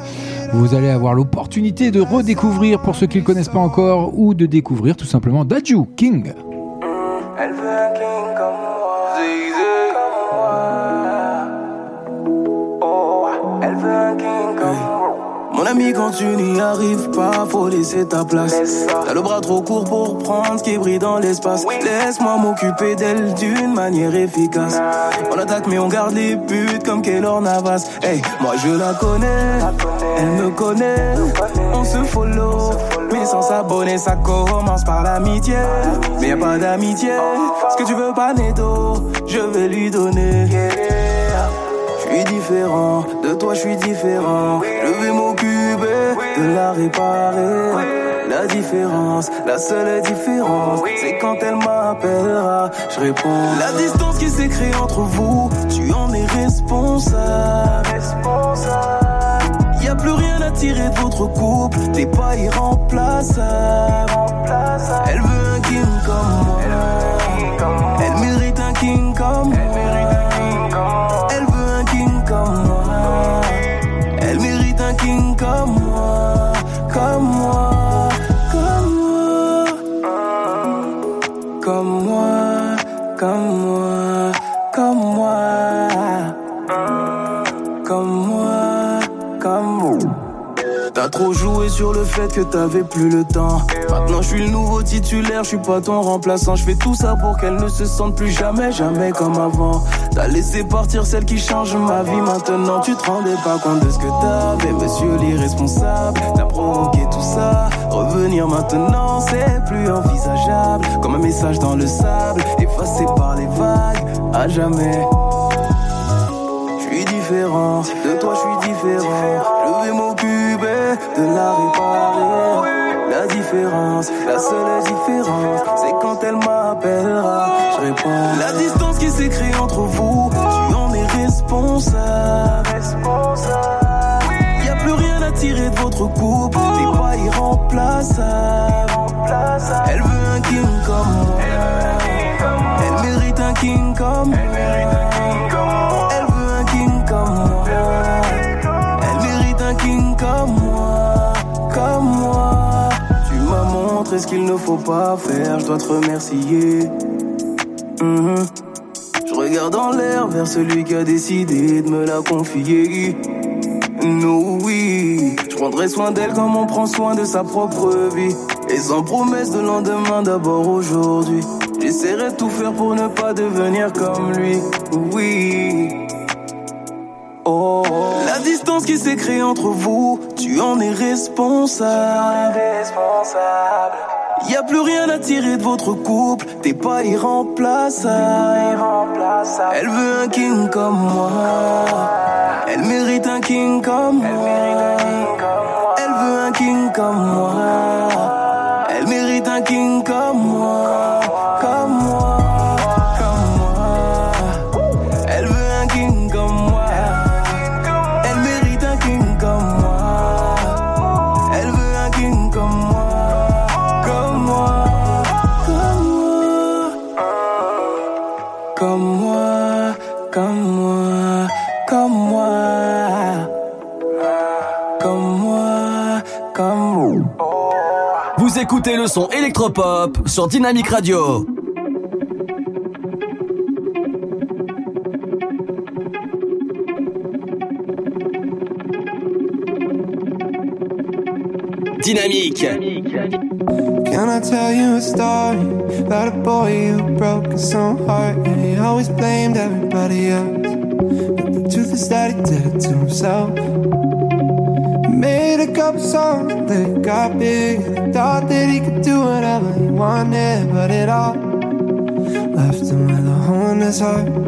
vous allez avoir l'opportunité de redécouvrir pour ceux qui ne le connaissent pas encore ou de découvrir tout simplement Daju King. Elle veut un king comme moi. Zigzag comme moi. Oh, elle veut un king comme moi. Mon ami, quand tu n'y arrives pas, faut laisser ta place. T'as le bras trop court pour prendre ce qui brille dans l'espace. Laisse-moi m'occuper d'elle d'une manière efficace. On attaque, mais on garde les buts comme Keylor Navas. Hey, moi je la connais, elle me connaît. On se follow, mais sans s'abonner, ça commence par l'amitié. Mais y a pas d'amitié, ce que tu veux pas, Neto, je vais lui donner. Je suis différent, de toi je suis différent. Je vais m'occuper de la réparer. La différence, la seule différence, c'est quand elle m'appellera, je réponds. La distance qui s'est créée entre vous, tu en es responsable. Y a plus rien à tirer de votre couple, t'es pas irremplaçable. Elle veut un king comme moi. Elle mérite un king comme moi. Elle veut un king comme moi. Comme moi. Comme moi. Comme moi. Comme moi. Comme moi. Comme moi. Comme moi. T'as trop joué sur le fait que t'avais plus le temps. Maintenant je suis le nouveau titulaire, je suis pas ton remplaçant. Je fais tout ça pour qu'elle ne se sente plus jamais, jamais comme avant. T'as laissé partir celle qui change ma vie maintenant. Tu te rendais pas compte de ce que t'avais, monsieur l'irresponsable. T'as provoqué tout ça. Revenir maintenant, c'est plus envisageable. Comme un message dans le sable, effacé par les vagues, à jamais. Je suis différent, de toi je suis différent. Je vais m'occuper de la réparer. La seule différence, c'est quand elle m'appellera, je réponds. La distance qui s'est créée entre vous, tu en es responsable. Y a plus rien à tirer de votre couple, t'es pas irremplaçable. Elle veut un king comme moi. Elle mérite un king comme moi. Elle veut un king comme moi. Elle mérite un king comme moi. Comme moi. Montré ce qu'il ne faut pas faire, je dois te remercier. Mhm. Je regarde en l'air vers celui qui a décidé de me la confier. Nous, oui, je prendrai soin d'elle comme on prend soin de sa propre vie. Et sans promesse de lendemain, d'abord aujourd'hui. J'essaierai tout faire pour ne pas devenir comme lui. Oui. Oh, distance qui s'est créée entre vous, tu en es responsable. Y a plus rien à tirer de votre couple, t'es pas irremplaçable. Elle veut un king comme moi. Elle mérite un king comme moi. Elle veut un king comme moi. Écoutez le son électropop sur Dynamic Radio. Dynamique. Can I tell you a story about a boy who broke his own heart? And he always blamed everybody else? But the truth is that he did it to himself. Made a couple songs they got big. Thought that he could do whatever he wanted, but it all left him with a hole in his heart.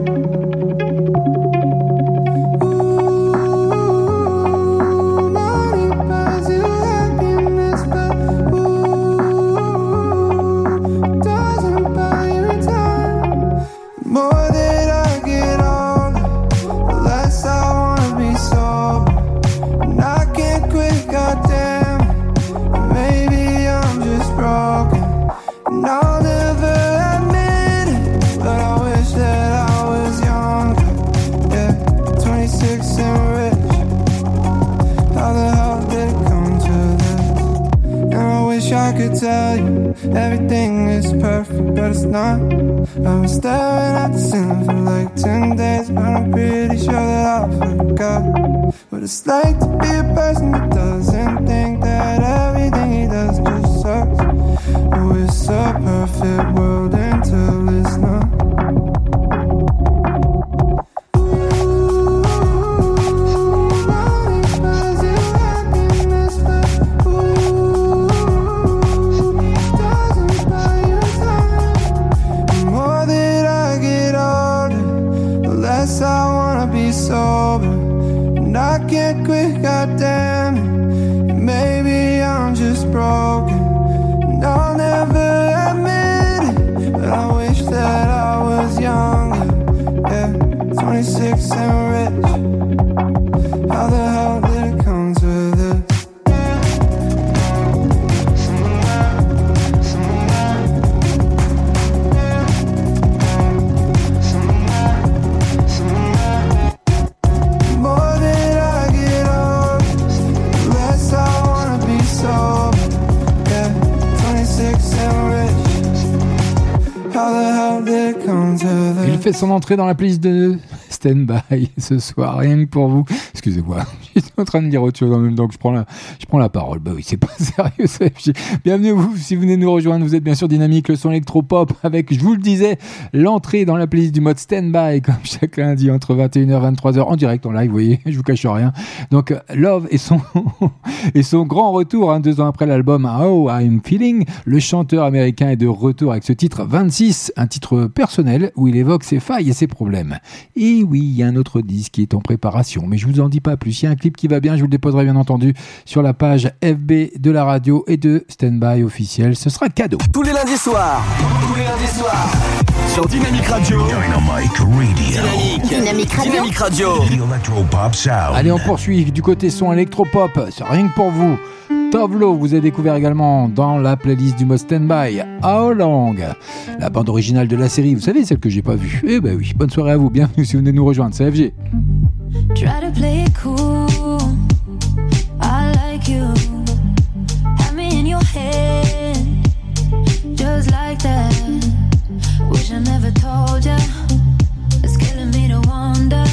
Son entrée dans la playlist de Stand By ce soir, rien que pour vous. Excusez-moi, je suis en train de dire autre chose en même temps que je prends la, prends la parole. Bah oui, c'est pas sérieux, CFG. Bienvenue vous, si vous venez nous rejoindre, vous êtes bien sûr dynamique, le son électropop avec, je vous le disais, l'entrée dans la playlist du mode Stand By, comme chaque lundi entre 21h et 23h en direct, en live, vous voyez, je vous cache rien. Donc, Love et son, et son grand retour, hein, deux ans après l'album How I'm Feeling, le chanteur américain est de retour avec ce titre 26, un titre personnel où il évoque ses failles et ses problèmes. Et oui, il y a un autre disque qui est en préparation, mais je vous en dis pas plus. Il y a un clip qui va bien, je vous le déposerai bien entendu sur la page FB de la radio et de Standby officiel. Ce sera cadeau. Tous les lundis soirs. Tous les lundis soirs. Sur Dynamic Radio. Dynamic Radio. Dynamique. Dynamic Radio. Dynamic Radio. The Electropop Sound. Allez, on poursuit du côté son électropop. C'est rien que pour vous. Tovlo vous avez découvert également dans la playlist du mode Standby. How Long La bande originale de la série, vous savez, celle que j'ai pas vue. Eh ben oui, bonne soirée à vous. Bienvenue si vous venez nous rejoindre. C'est FG. Try to play cool. I never told ya. It's killing me to wonder.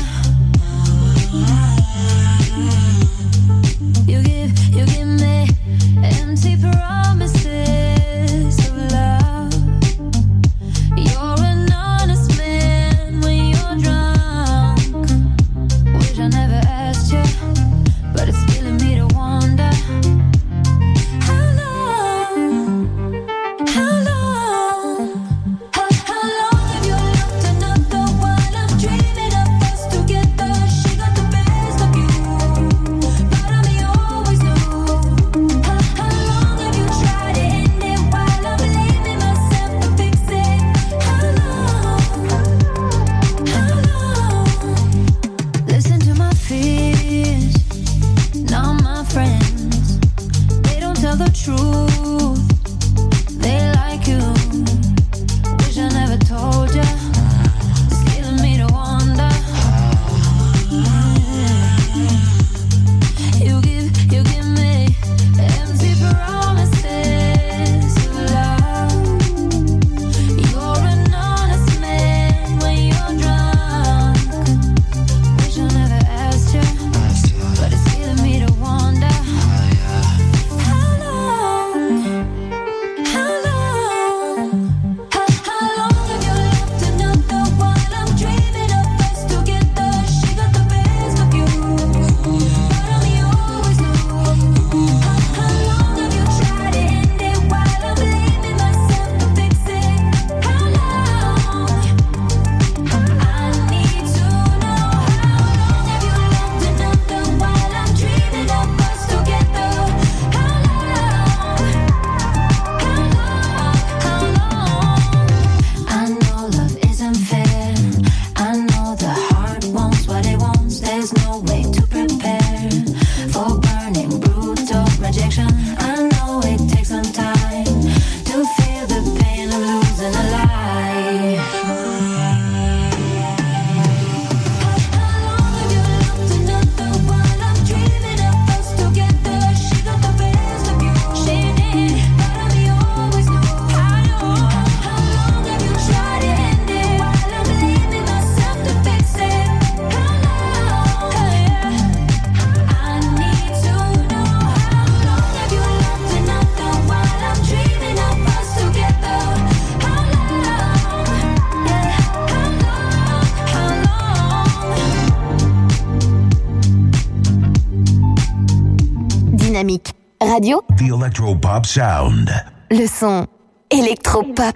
Dynamique Radio, The Electropop Sound. le son électropop.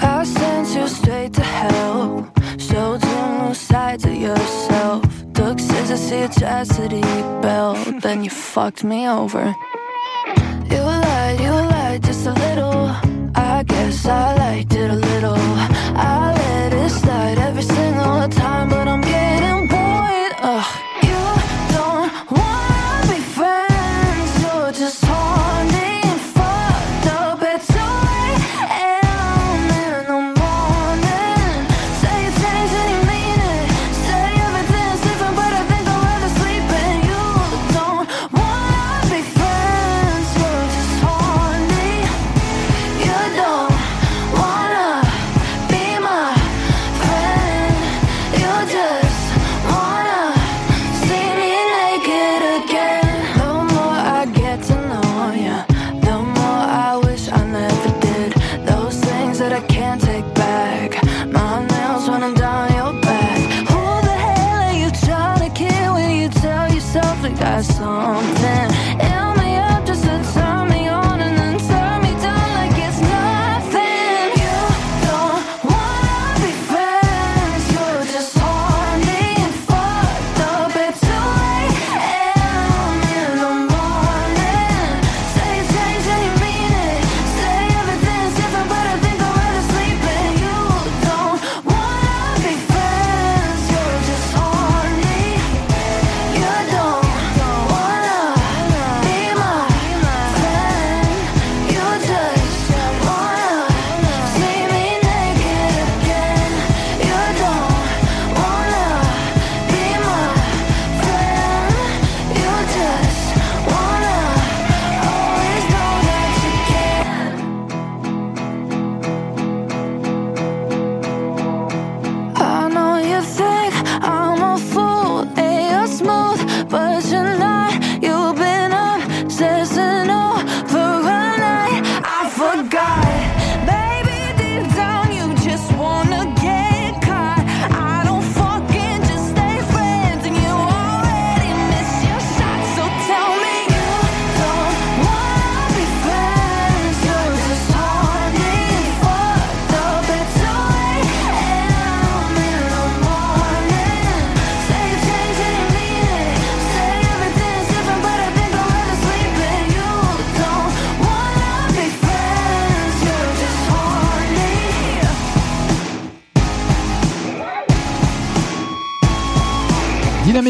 I sent you straight to hell. Showed you sides of yourself. Took scissors to your chastity belt. Then you fucked me over. You lied, you lied just a little. I guess I liked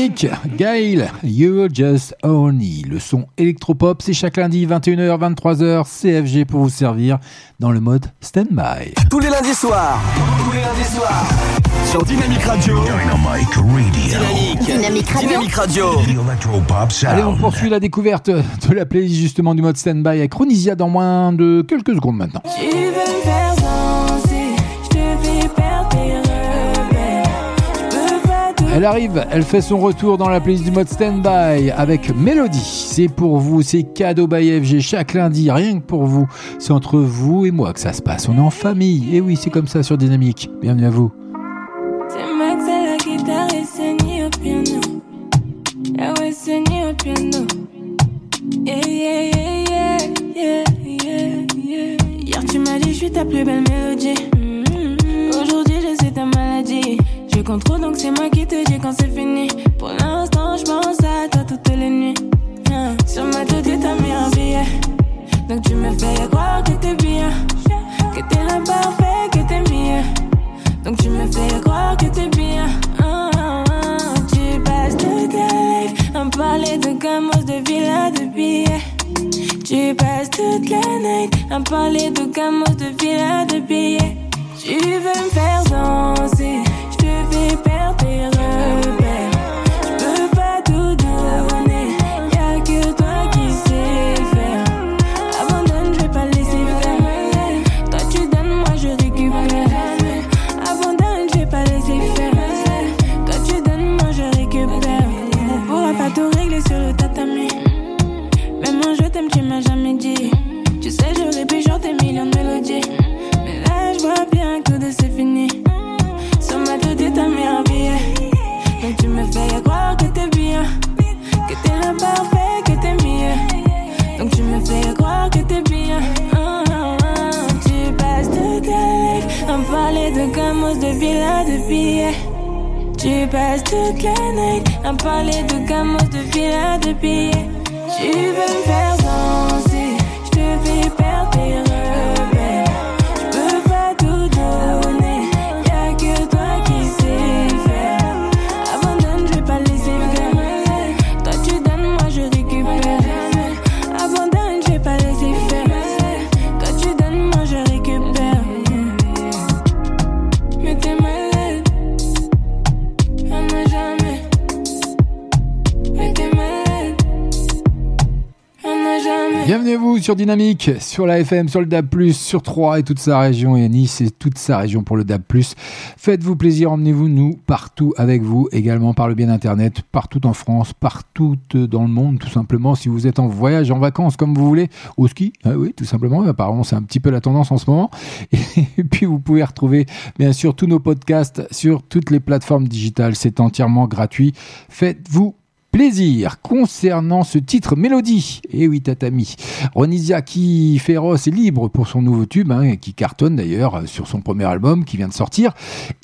Dynamique, Gail, You're Just Only. Le son électropop, c'est chaque lundi 21h, 23h, CFG pour vous servir dans le mode stand-by. Tous les lundis soirs. Tous les lundis soirs. Sur Dynamique Radio. Dynamic Radio. Dynamique Radio. Dynamique Radio. Allez, on poursuit la découverte de la playlist justement du mode stand-by avec Chronisia dans moins de quelques secondes maintenant. Elle arrive, elle fait son retour dans la playlist du mode stand-by avec Mélodie. C'est pour vous, c'est cadeau by FG chaque lundi, rien que pour vous. C'est entre vous et moi que ça se passe. On est en famille. Et oui, c'est comme ça sur Dynamique. Bienvenue à vous. Hier, tu m'as dit, je suis ta plus belle mélodie. Mm-hmm. Donc c'est moi qui te dis quand c'est fini. Pour l'instant, je pense à toi toutes les nuits. Sur ma tête, t'as mis un billet. Donc tu me fais croire que t'es bien. Que t'es l'imparfait, que t'es mieux. Donc tu me fais croire que t'es bien. Ah, ah, ah. Tu passes toute ta life à parler de gamos, de villas, de billets. Tu passes toute la night à parler de gamos, de villas, de billets. Tu veux me faire danser, je te fais de billets. Tu passes toute la nuit à parler de gamos, de villas, de billets. Tu veux me faire danser, je te fais perdre tes. Sur Dynamique, sur la FM, sur le DAB+, sur 3 et toute sa région, et Nice et toute sa région pour le DAB+. Faites-vous plaisir, emmenez-vous nous partout avec vous, également par le bien d'Internet, partout en France, partout euh, dans le monde, tout simplement. Si vous êtes en voyage, en vacances, comme vous voulez, au ski, ah oui, tout simplement. Apparemment, c'est un petit peu la tendance en ce moment. Et puis, vous pouvez retrouver, bien sûr, tous nos podcasts sur toutes les plateformes digitales. C'est entièrement gratuit. Faites-vous plaisir concernant ce titre Mélodie. Et oui, Tatami. Ronisia qui féroce et libre pour son nouveau tube, hein, qui cartonne d'ailleurs euh, sur son premier album qui vient de sortir.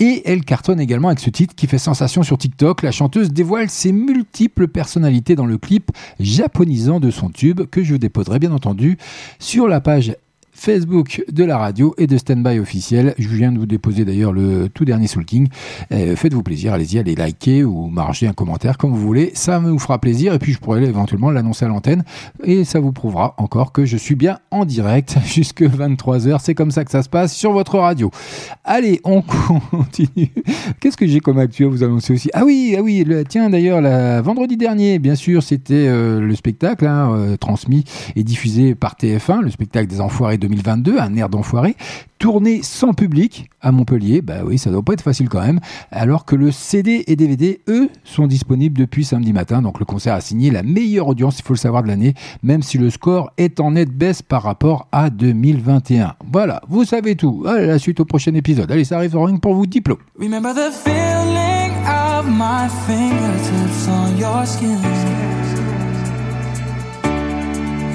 Et elle cartonne également avec ce titre qui fait sensation sur TikTok. La chanteuse dévoile ses multiples personnalités dans le clip japonisant de son tube que je déposerai bien entendu sur la page Facebook de la radio et de Standby officiel. Je viens de vous déposer d'ailleurs le tout dernier Soul King. Euh, Faites-vous plaisir, allez-y, allez liker ou marger un commentaire comme vous voulez. Ça me fera plaisir et puis je pourrai éventuellement l'annoncer à l'antenne et ça vous prouvera encore que je suis bien en direct jusque 23h. C'est comme ça que ça se passe sur votre radio. Allez, on continue. Qu'est-ce que j'ai comme actu à vous annoncer aussi? Ah oui, ah oui, tiens d'ailleurs, vendredi dernier, bien sûr, c'était euh, le spectacle hein, euh, transmis et diffusé par TF1, le spectacle des Enfoirés 2022, un air d'enfoiré, tourné sans public à Montpellier. Bah oui, ça doit pas être facile quand même. Alors que le CD et DVD, eux, sont disponibles depuis samedi matin. Donc le concert a signé la meilleure audience, il faut le savoir, de l'année, même si le score est en nette baisse par rapport à 2021. Voilà, vous savez tout. Allez, la suite au prochain épisode. Allez, ça arrive rien que pour vous, diplôme.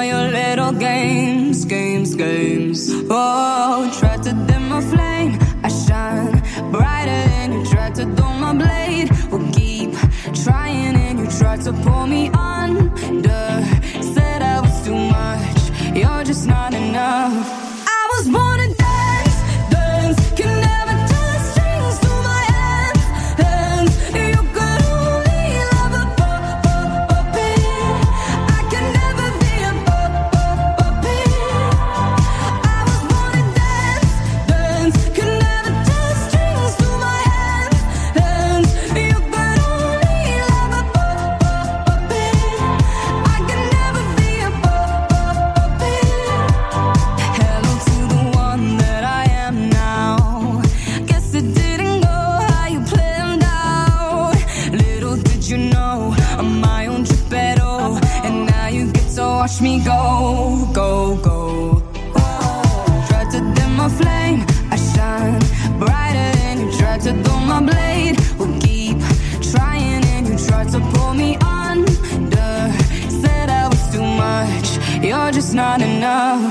all your little games, games, games. Oh, try to dim my flame, I shine brighter than you tried to dull my blade. Will keep trying, and you try to pull me under. it's not enough.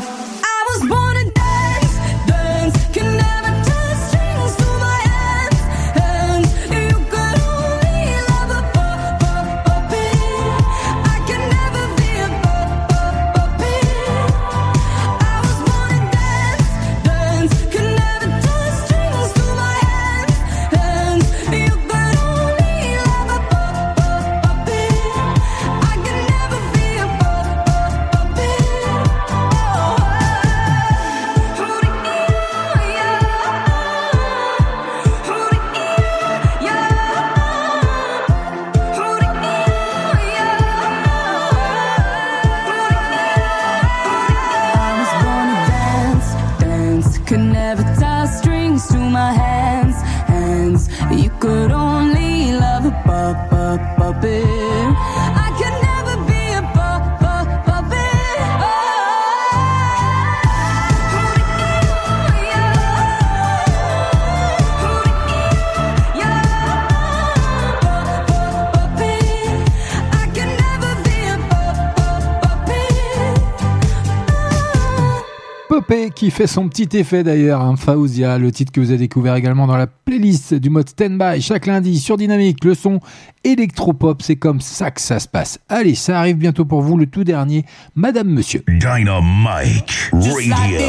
qui fait son petit effet d'ailleurs, hein, Faouzia, le titre que vous avez découvert également dans la playlist du mode Standby chaque lundi sur Dynamique, le son électropop, c'est comme ça que ça se passe. Allez, ça arrive bientôt pour vous, le tout dernier, Madame Monsieur. Dynamique Radio.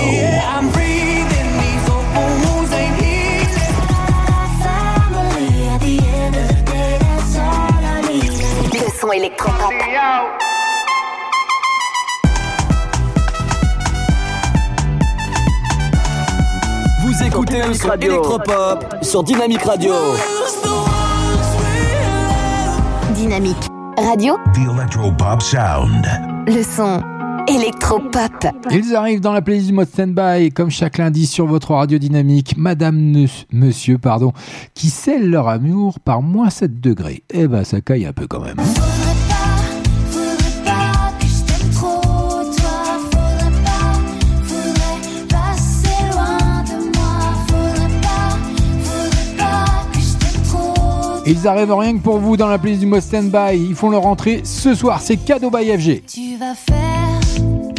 Écoutez le son électropop sur Dynamique Radio. Dynamique Radio. The Electropop Sound. Le son Electropop. Ils arrivent dans la playlist mode standby, comme chaque lundi sur votre radio dynamique. Madame, monsieur, pardon, qui scelle leur amour par moins 7 degrés. Eh ben, ça caille un peu quand même. Ils arrivent rien que pour vous dans la playlist du mot Standby. Ils font leur entrée ce soir. C'est cadeau by FG. Tu vas faire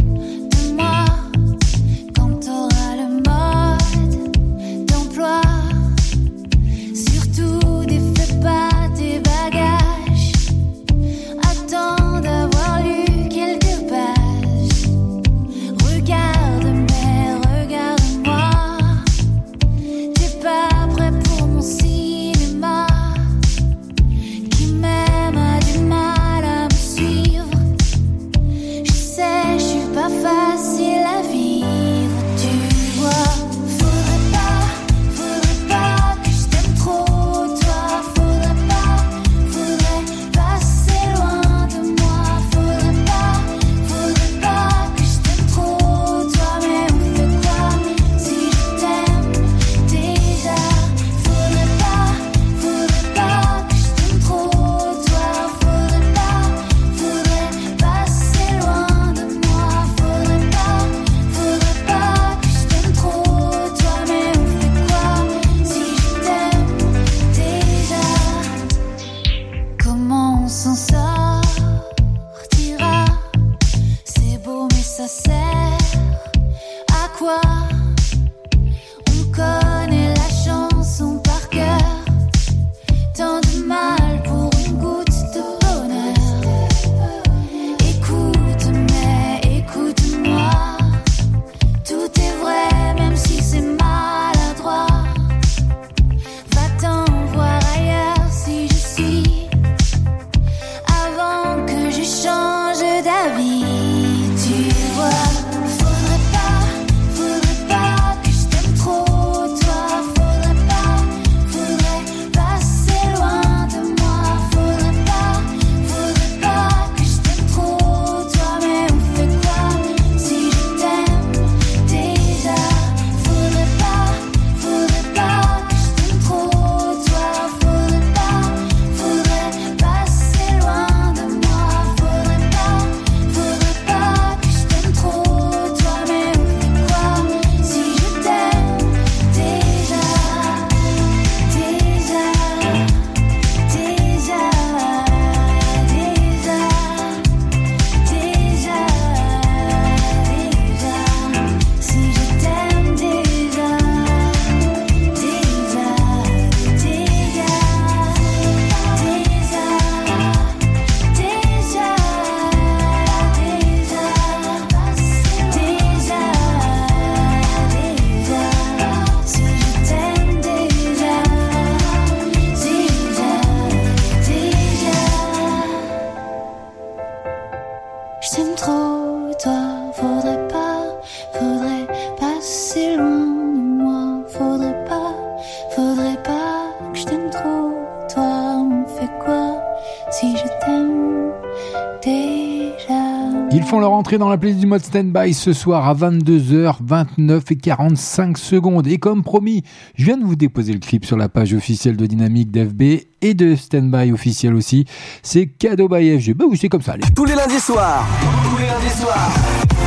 dans la playlist du mode stand-by ce soir à 22h29 et 45 secondes. Et comme promis, je viens de vous déposer le clip sur la page officielle de Dynamique d'FB et de Standby officiel aussi. C'est cadeau by FG. Bah oui, c'est comme ça. allez. Tous les lundis soirs. Tous les lundis soirs.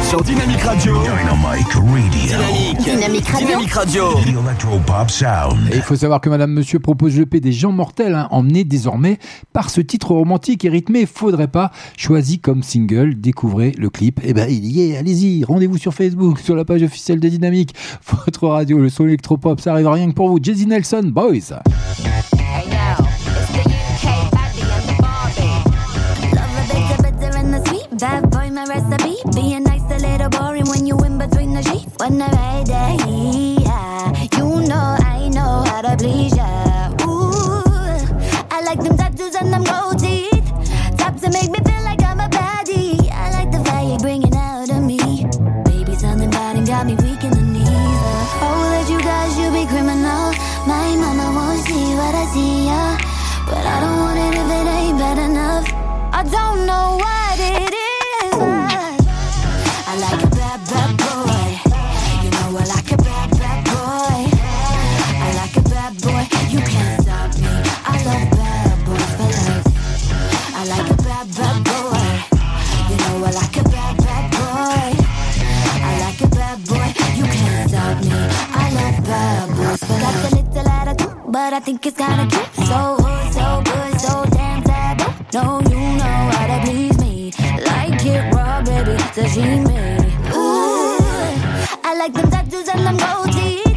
Sur Dynamique Radio. Dynamic Radio. Dynamique Radio. Dynamique Radio. The Electropop Sound. Et il faut savoir que Madame Monsieur propose le P des gens mortels, hein, emmené désormais par ce titre romantique et rythmé. Faudrait pas choisi comme single. Découvrez le clip. Et ben il y est. Allez-y. Rendez-vous sur Facebook, sur la page officielle de Dynamique. Votre radio, le son électropop, ça arrive rien que pour vous. Jazzy Nelson, boys. When I I think it's kinda cute. So hood, so good, so damn taboo. No, you know how to please me. Like it raw, baby, sashimi. Ooh, I like them tattoos and them gold teeth.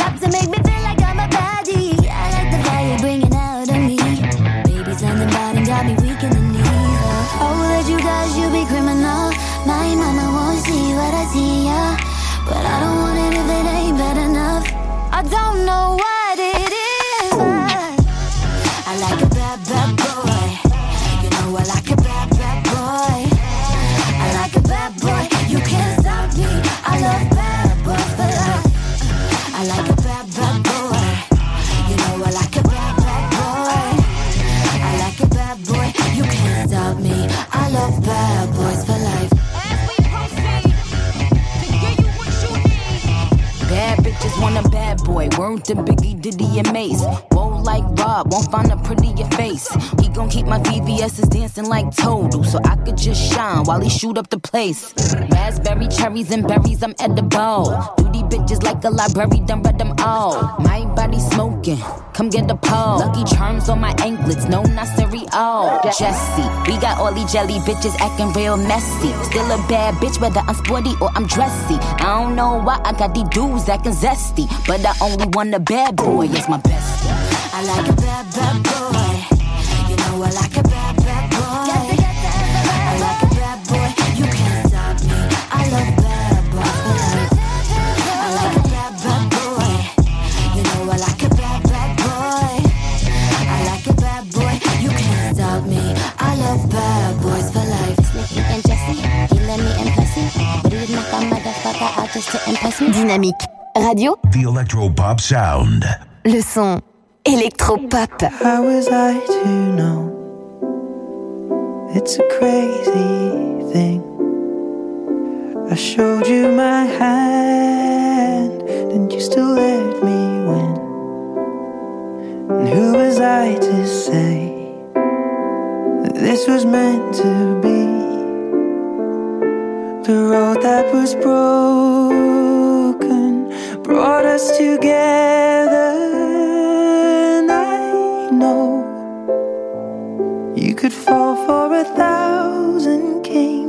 Top to make me feel like I'm a baddie. I like the fire bringing out of me. Baby, something bad and got me weak in the knees. Oh, that you guys, you be criminal. My mama won't see what I see, yeah. But I don't want it if it ain't bad enough. I don't know what Word to Biggie, Diddy, and Mace. Like Rob, won't find a prettier face. He gon' keep my VVS's dancing like Total, so I could just shine while he shoot up the place. Raspberry, cherries, and berries, I'm edible. Duty bitches like a library, done read them all. My body smoking, come get the pole. Lucky charms on my anklets, no, not cereal. Jesse, we got all these jelly bitches acting real messy. Still a bad bitch, whether I'm sporty or I'm dressy. I don't know why I got these dudes acting zesty, but I only want a bad boy, it's my best. I like a bad, bad boy. You know I like a bad, bad boy. I like a bad boy. You can't stop me. I love bad boys. I like a bad, bad boy. You know I like a bad, bad boy. I like a bad boy. You can't stop me. I love bad boys for life. And Jesse, he let me impress him. But he knock a motherfucker out just to impress me. Dynamique Radio, The Electropop Sound. le son électropop. How was I to know? It's a crazy thing. I showed you my hand, and you still let me win. And who was I to say that this was meant to be? The road that was broken brought us together. Could fall for a thousand kings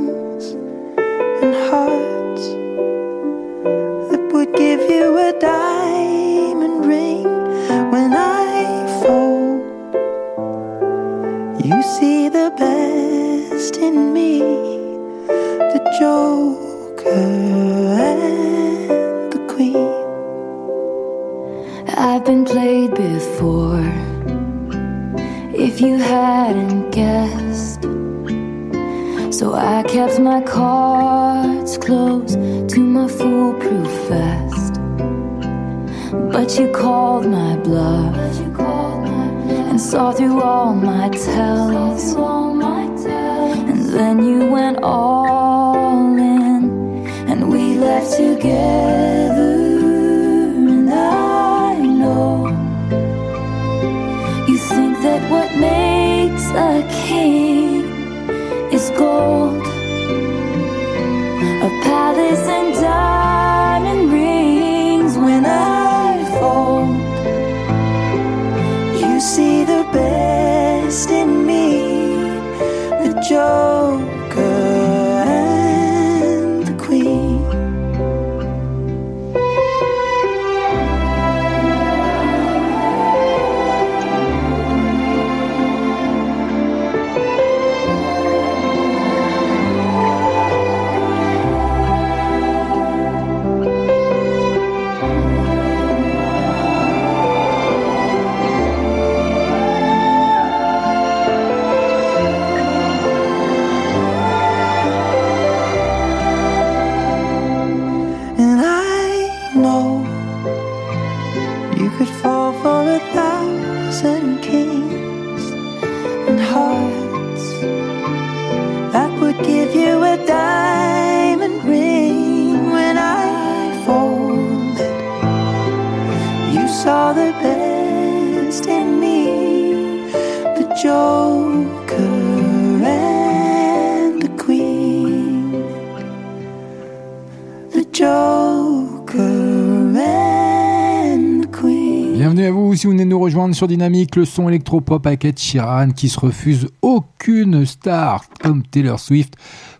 sur Dynamique, le son électropop avec Ed Sheeran qui se refuse aucune star comme Taylor Swift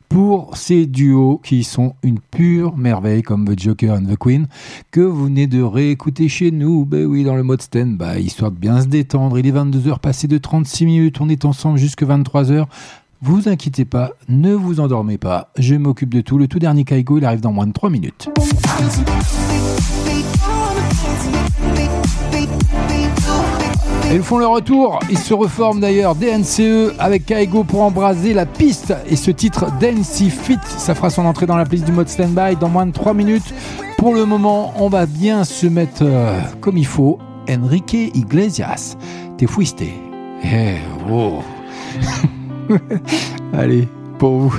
pour ces duos qui sont une pure merveille comme The Joker and the Queen que vous venez de réécouter chez nous, ben oui dans le mode stand-by, histoire de bien se détendre. Il est 22h passé de 36 minutes, on est ensemble jusque 23h. Vous inquiétez pas, ne vous endormez pas, je m'occupe de tout. Le tout dernier Kaigo, il arrive dans moins de 3 minutes. Ils font le retour, ils se reforment d'ailleurs DNCE avec Kaigo pour embraser la piste et ce titre Dancy Fit, ça fera son entrée dans la piste du mode standby dans moins de 3 minutes. Pour le moment, on va bien se mettre euh, comme il faut. Enrique Iglesias, te fuiste. Eh, oh. Allez, pour vous,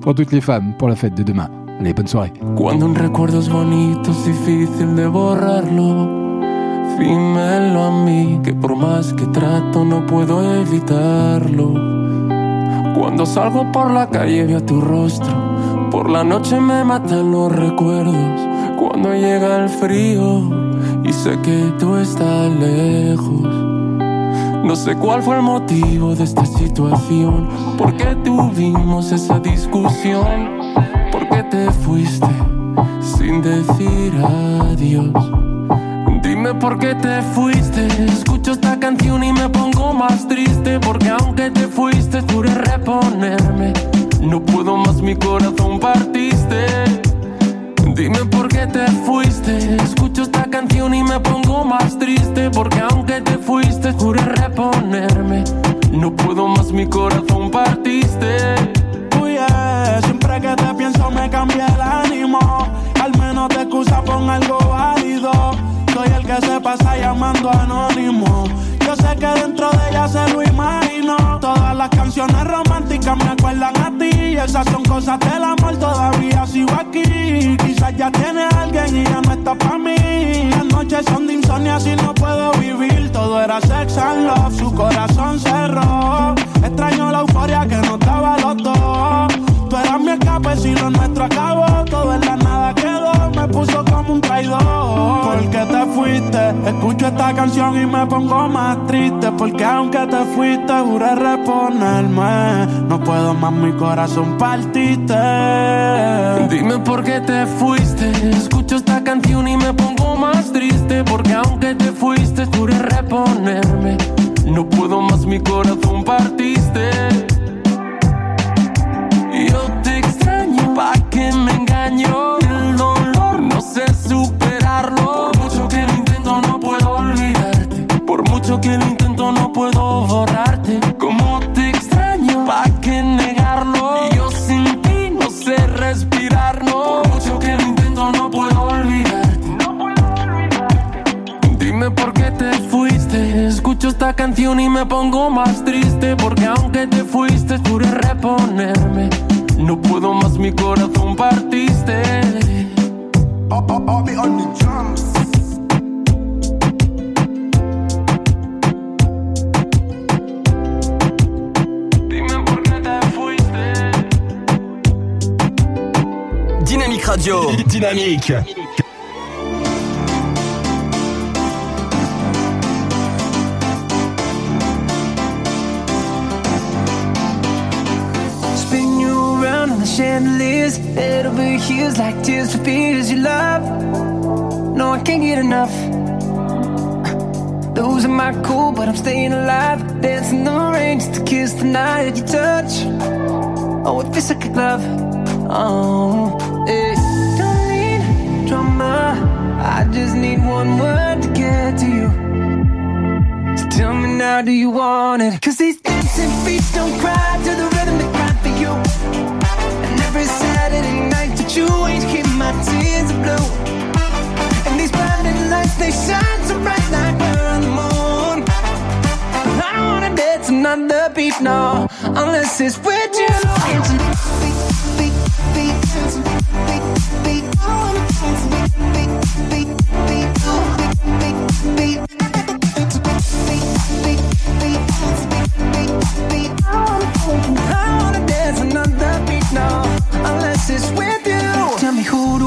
pour toutes les femmes, pour la fête de demain. Allez, bonne soirée. Dímelo a mí, que por más que trato no puedo evitarlo. Cuando salgo por la calle veo tu rostro, por la noche me matan los recuerdos. Cuando llega el frío y sé que tú estás lejos. No sé cuál fue el motivo de esta situación, por qué tuvimos esa discusión, por qué te fuiste sin decir adiós. Dime por qué te fuiste. Escucho esta canción y me pongo más triste. Porque aunque te fuiste, juré reponerme. No puedo más, mi corazón partiste. Dime por qué te fuiste. Escucho esta canción y me pongo más triste. Porque aunque te fuiste, juré reponerme. No puedo más, mi corazón partiste. Uy, yeah, siempre que te pienso me cambia el ánimo. Al menos te excusa con algo válido. Que se pasa llamando anónimo. Yo sé que dentro de ella se lo imagino. Todas las canciones románticas me acuerdan a ti. Esas son cosas del amor, todavía sigo aquí. Quizás ya tiene alguien y ya no está pa' mí. Las noches son de insomnio, así no puedo vivir. Todo era sex and love, su corazón cerró. Extraño la euforia que nos daba los dos. Tú mi escape, si lo nuestro acabó. Todo en la nada quedó, me puso como un traidor. Porque te fuiste, escucho esta canción y me pongo más triste. Porque aunque te fuiste, juré reponerme. No puedo más, mi corazón partiste. Dime por qué te fuiste. Escucho esta canción y me pongo más triste. Porque aunque te fuiste, juré reponerme. No puedo más, mi corazón partiste. El dolor no sé superarlo. Por mucho que lo intento, no puedo olvidarte. Por mucho que lo intento, no puedo borrarte. Como te extraño, pa' que negarlo. Yo sin ti no sé respirarlo. Por mucho que lo intento, no puedo olvidarte. Dime por qué te fuiste. Escucho esta canción y me pongo más triste. Porque aunque te fuiste, juré reponerme. No puedo más, mi corazón partiste. Oh, oh, oh, me on the drums. Dime por qué te fuiste. Dynamique Radio. Dynamique. Chandeliers, head over heels like tears for fears you love. No, I can't get enough. Losing my cool, but I'm staying alive. Dancing the rain just to kiss the night that you touch. Oh, it feels like a glove. Oh, hey. Don't need drama. I just need one word to get to you. So tell me now, do you want it? Cause these dancing feet don't cry to the rhythm they cry for you. Every Saturday night that you ain't keep my tears are blue. And these blinding lights, they shine so bright like we're on the moon. I don't wanna dance another beat, no, unless it's with you. I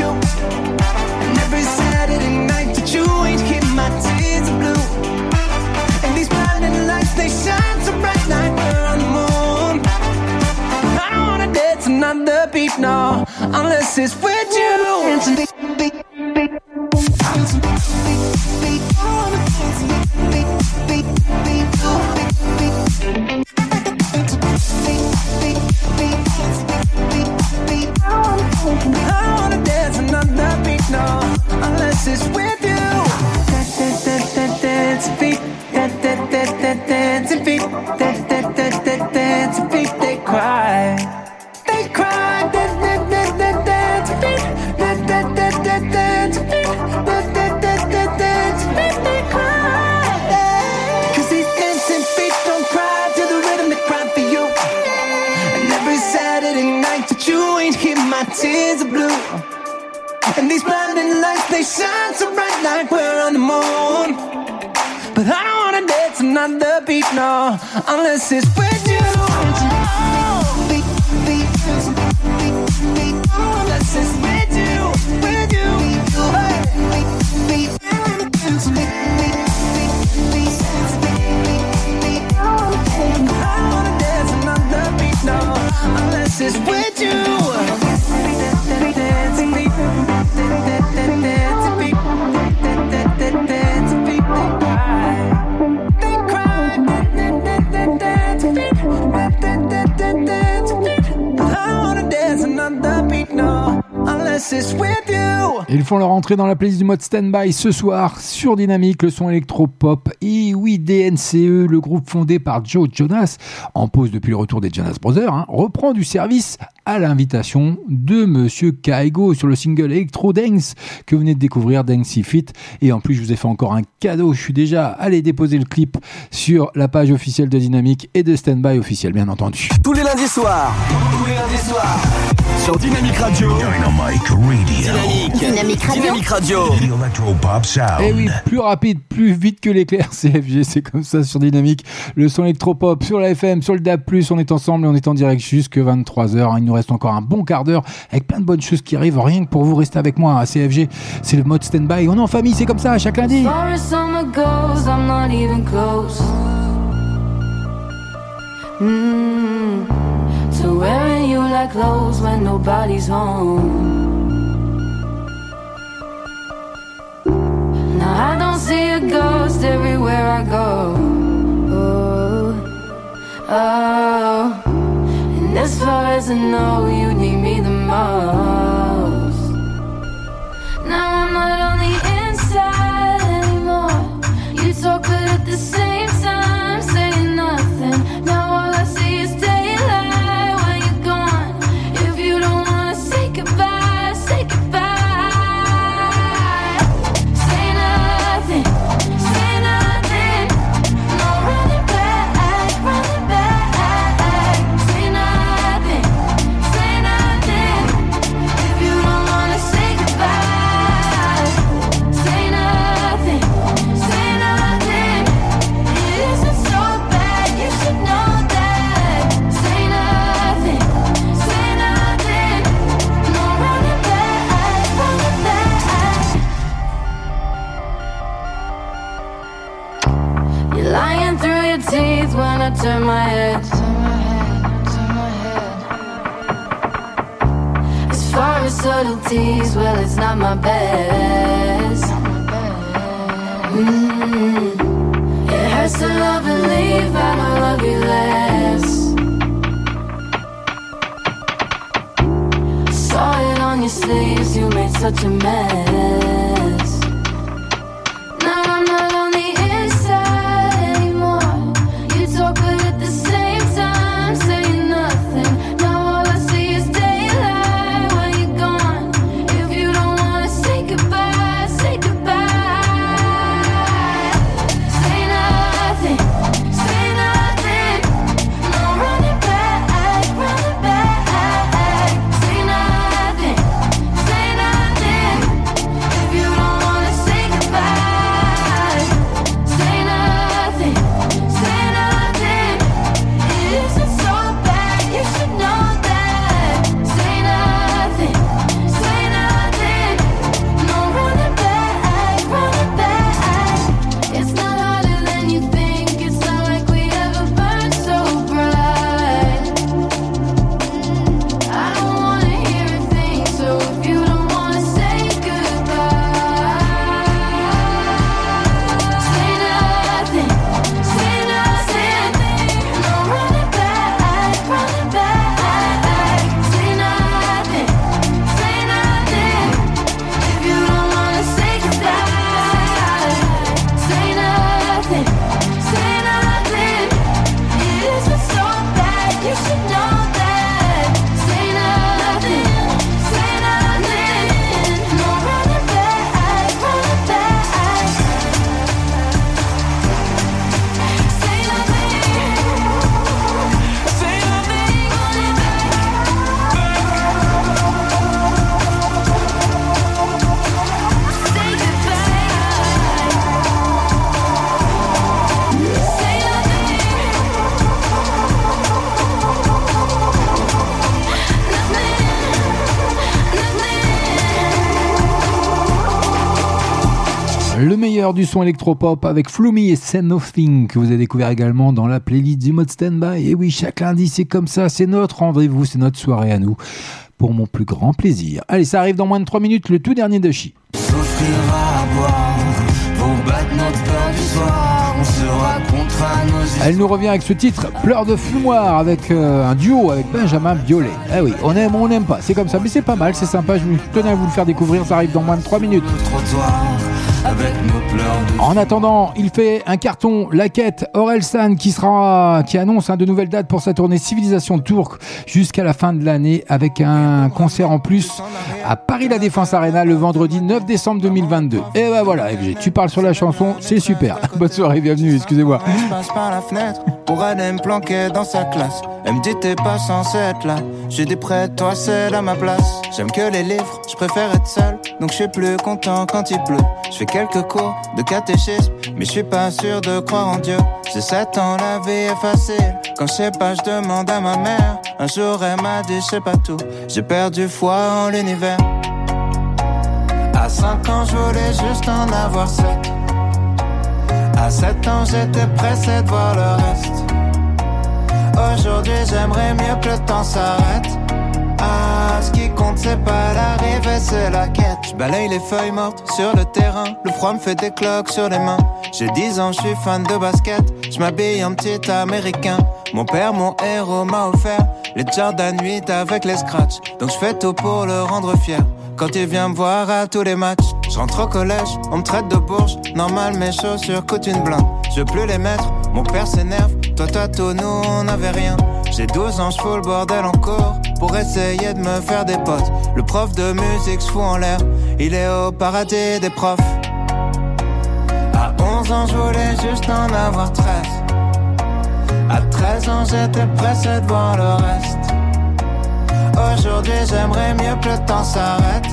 you. And every Saturday night that you ain't keep my tears are blue. And these blinding lights, they shine so bright like we're on the moon. I don't wanna dance another beat, no, unless it's with you. Unless it's with Ils font leur entrée dans la playlist du mode stand-by ce soir sur Dynamique, le son électro-pop. Oui, DNCE, le groupe fondé par Joe Jonas, en pause depuis le retour des Jonas Brothers, hein, reprend du service à l'invitation de Monsieur Kaigo sur le single Electro Dance que vous venez de découvrir, Dancy Fit. Et en plus, je vous ai fait encore un cadeau. Je suis déjà allé déposer le clip sur la page officielle de Dynamique et de Standby officiel, bien entendu. Tous les lundis soirs. Tous les lundis soirs. Sur Dynamique Radio. Dynamic Radio. Dynamique. Dynamique Radio. Dynamique Radio. The Electropop Sound. Et Eh oui, plus rapide, plus vite que l'éclair, CFG, c'est comme ça sur Dynamique. Le son électropop sur la FM, sur le DAB+, on est ensemble et on est en direct jusque 23h. Il nous reste encore un bon quart d'heure avec plein de bonnes choses qui arrivent. Rien que pour vous rester avec moi à CFG, c'est le mode stand-by. On est en famille, c'est comme ça, chaque lundi. Now I don't see a ghost everywhere I go. Oh, oh. And as far as I know, you need me the most. Now I'm not du son électropop avec Flumi et Say Nothing que vous avez découvert également dans la playlist du mode standby. Et oui, chaque lundi, c'est comme ça, c'est notre rendez-vous, c'est notre soirée à nous. Pour mon plus grand plaisir. Allez, ça arrive dans moins de 3 minutes, le tout dernier de Chi. Elle nous revient avec ce titre, Pleurs de fumoir, avec euh, un duo avec Benjamin Biolay. Eh oui, on aime ou on n'aime pas, c'est comme ça, mais c'est pas mal, c'est sympa, je tenais à vous le faire découvrir, ça arrive dans moins de 3 minutes. En attendant, il fait un carton, la quête Orelsan qui sera, qui annonce hein, de nouvelles dates pour sa tournée Civilisation Tour jusqu'à la fin de l'année avec un concert en plus à Paris La Défense Arena le vendredi 9 décembre 2022. Et ben voilà, FG, tu parles sur la chanson, c'est super. Bonne soirée, bienvenue, excusez-moi. Je passe par la fenêtre pour aller me planquer dans sa classe. Elle me dit t'es pas censé être là. J'ai des prêts, toi seul à ma place. J'aime que les livres, je préfère être seul. Donc je suis plus content quand il pleut. Je fais quelques cours de catéchisme, mais je suis pas sûr de croire en Dieu. J'ai 7 ans, la vie est facile. Quand je sais pas, je demande à ma mère. Un jour elle m'a dit sais pas tout. J'ai perdu foi en l'univers. À 5 ans, je voulais juste en avoir 7. À 7 ans, j'étais pressé de voir le reste. Aujourd'hui, j'aimerais mieux que le temps s'arrête. Ah, ce qui compte, c'est pas l'arrivée, c'est la quête. Je balaye les feuilles mortes sur le terrain. Le froid me fait des cloques sur les mains. J'ai 10 ans, je suis fan de basket. Je m'habille en petit américain. Mon père, mon héros, m'a offert les Jordan 8 avec les scratchs. Donc je fais tout pour le rendre fier. Quand il vient me voir à tous les matchs, je rentre au collège, on me traite de bourge. Normal, mes chaussures coûtent une blinde. Je veux plus les mettre, mon père s'énerve. Toi, toi, tout, nous, on n'avait rien. J'ai 12 ans, je fous le bordel en cours pour essayer de me faire des potes. Le prof de musique se fout en l'air, il est au paradis des profs. À 11 ans, je voulais juste en avoir 13. À 13 ans, j'étais pressé de voir le reste. Aujourd'hui, j'aimerais mieux que le temps s'arrête.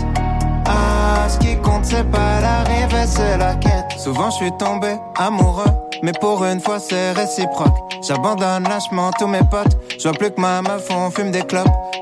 Ah, ce qui compte, c'est pas l'arrivée, c'est la quête. Souvent, je suis tombé amoureux, mais pour une fois, c'est réciproque. J'abandonne lâchement tous mes potes. Je vois plus que ma meuf, on fume des clopes.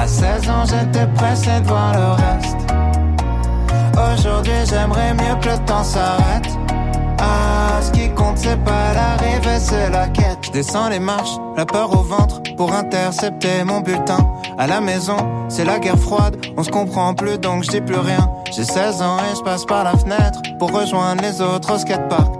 À 16 ans, j'étais pressé de voir le reste. Aujourd'hui, j'aimerais mieux que le temps s'arrête. Ah, ce qui compte, c'est pas l'arrivée, c'est la quête. Je descends les marches, la peur au ventre, pour intercepter mon bulletin. À la maison, c'est la guerre froide, on se comprend plus donc je dis plus rien. J'ai 16 ans et je passe par la fenêtre pour rejoindre les autres au skatepark.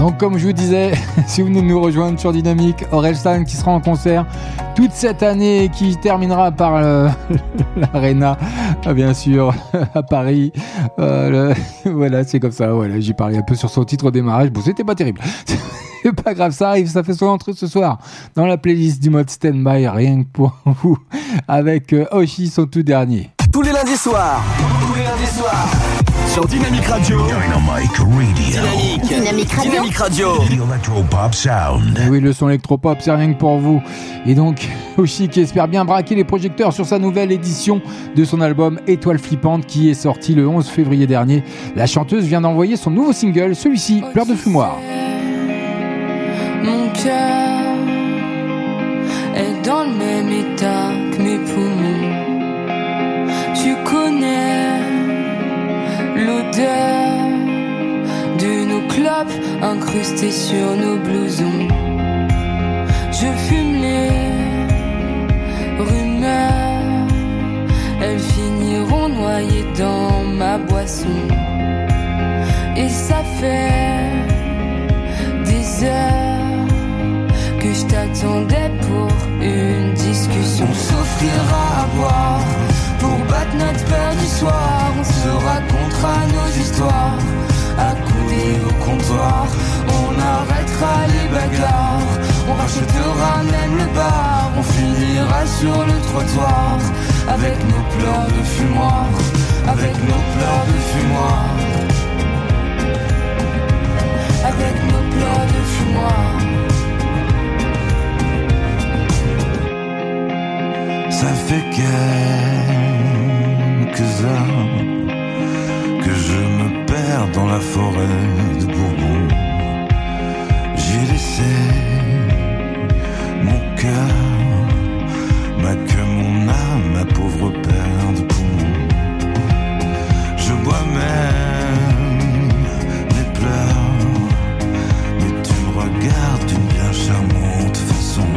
Donc comme je vous disais, si vous venez de nous rejoindre sur Dynamique, Orelsan qui sera en concert toute cette année et qui terminera par euh, l'Arena, ah, bien sûr, à Paris. Euh, le- voilà, c'est comme ça. Voilà, j'ai parlé un peu sur son titre au démarrage. Bon, c'était pas terrible. C'est pas grave, ça arrive, ça fait son entrée ce soir dans la playlist du mode Standby, rien que pour vous, avec euh, Oshi, son tout dernier. Tous les lundis soirs. Tous les lundis soirs. Sur Dynamic Radio. Dynamic Radio. Dynamique. Dynamique Radio. Dynamic Radio. The Electropop Sound. Et oui, le son électropop, c'est rien que pour vous. Et donc, Oshi qui espère bien braquer les projecteurs sur sa nouvelle édition de son album Étoile flippante qui est sorti le 11 février dernier. La chanteuse vient d'envoyer son nouveau single, celui-ci, Pleurs de fumoir. Mon cœur est dans le même état que mes poumons. De nos clopes incrustées sur nos blousons. Je fume les rumeurs, elles finiront noyées dans ma boisson. Et ça fait des heures que je t'attendais pour une discussion. On s'offrira à boire notre peur du soir. On se racontera nos histoires accoudés au comptoir. On arrêtera les bagarres, on rachètera même le bar. On finira sur le trottoir avec nos pleurs de fumoir, avec nos pleurs de fumoir avec nos pleurs de fumoir. Ça fait que je me perds dans la forêt de Bourbon. J'ai laissé mon cœur, ma queue, mon âme, ma pauvre paire de poumons. Je bois même mes pleurs, mais tu me regardes d'une bien charmante façon.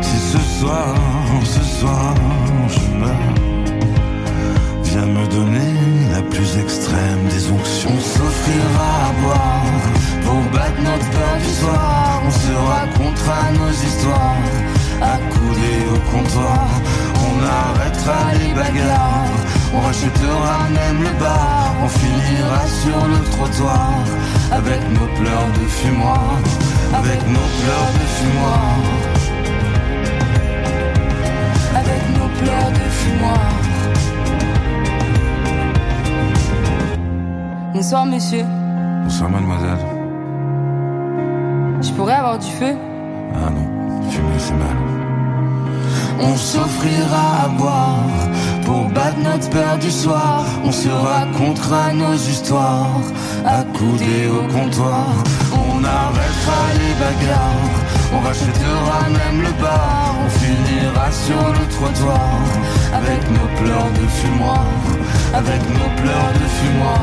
Si ce soir, On s'offrira à boire pour battre notre peur du soir. On se racontera nos histoires accoudés au comptoir. On arrêtera les bagarres, on rachètera même le bar. On finira sur le trottoir avec nos pleurs de fumoir, avec nos pleurs de fumoir. Avec nos pleurs de fumoir. Bonsoir monsieur, Bonsoir mademoiselle. je pourrais avoir du feu? Ah non. fumer, c'est mal. On s'offrira à boire pour battre notre peur du soir. On se racontera nos histoires, accoudés au comptoir. On arrêtera les bagarres, on rachètera même le bar. On finira sur le trottoir avec nos pleurs de fumoir, avec nos pleurs de fumoir,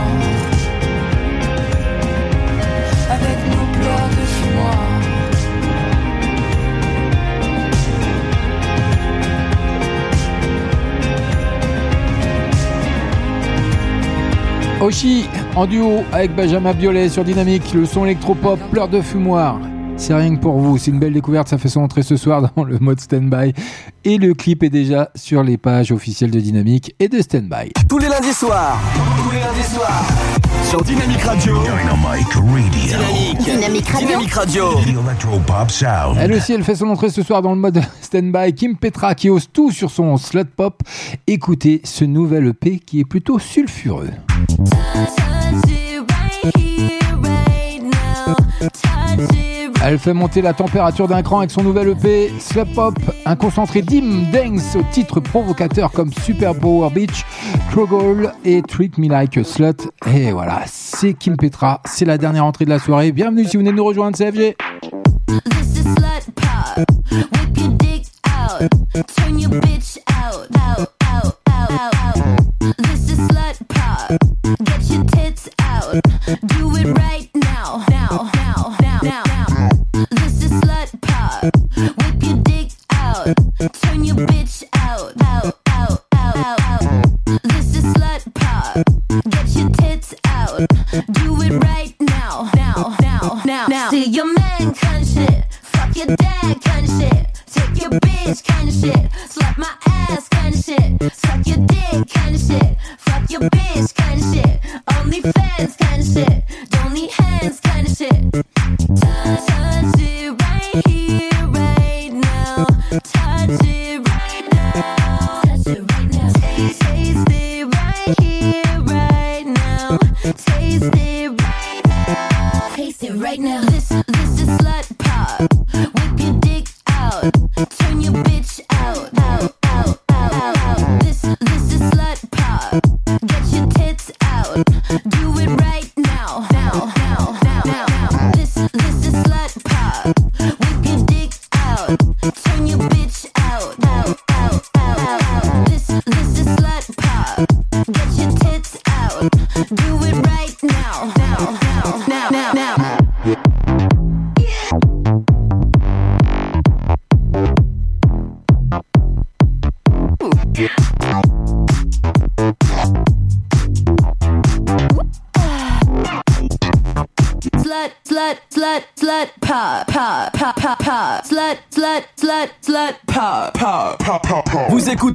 Oshi en duo avec Benjamin Biolay sur Dynamique, le son électropop, pleurs de fumoir. C'est rien que pour vous, c'est une belle découverte, ça fait son entrée ce soir dans le mode stand-by. Et le clip est déjà sur les pages officielles de Dynamique et de Standby. Tous les lundis soirs. Tous les lundis soirs. Sur Dynamique Radio. Dynamic Radio. Dynamique. Dynamique Radio. Dynamique Radio. The Electropop Sound. Elle aussi, elle fait son entrée ce soir dans le mode stand-by. Kim Petra qui ose tout sur son slot pop. Écoutez ce nouvel EP qui est plutôt sulfureux. Elle fait monter la température d'un cran avec son nouvel EP Slap Pop, un concentré Dim Dance au titre provocateur comme Super Power Beach, Troggle et Treat Me Like a Slut. Et voilà, c'est Kim Petra, c'est la dernière entrée de la soirée. Bienvenue si vous venez de nous rejoindre, c'est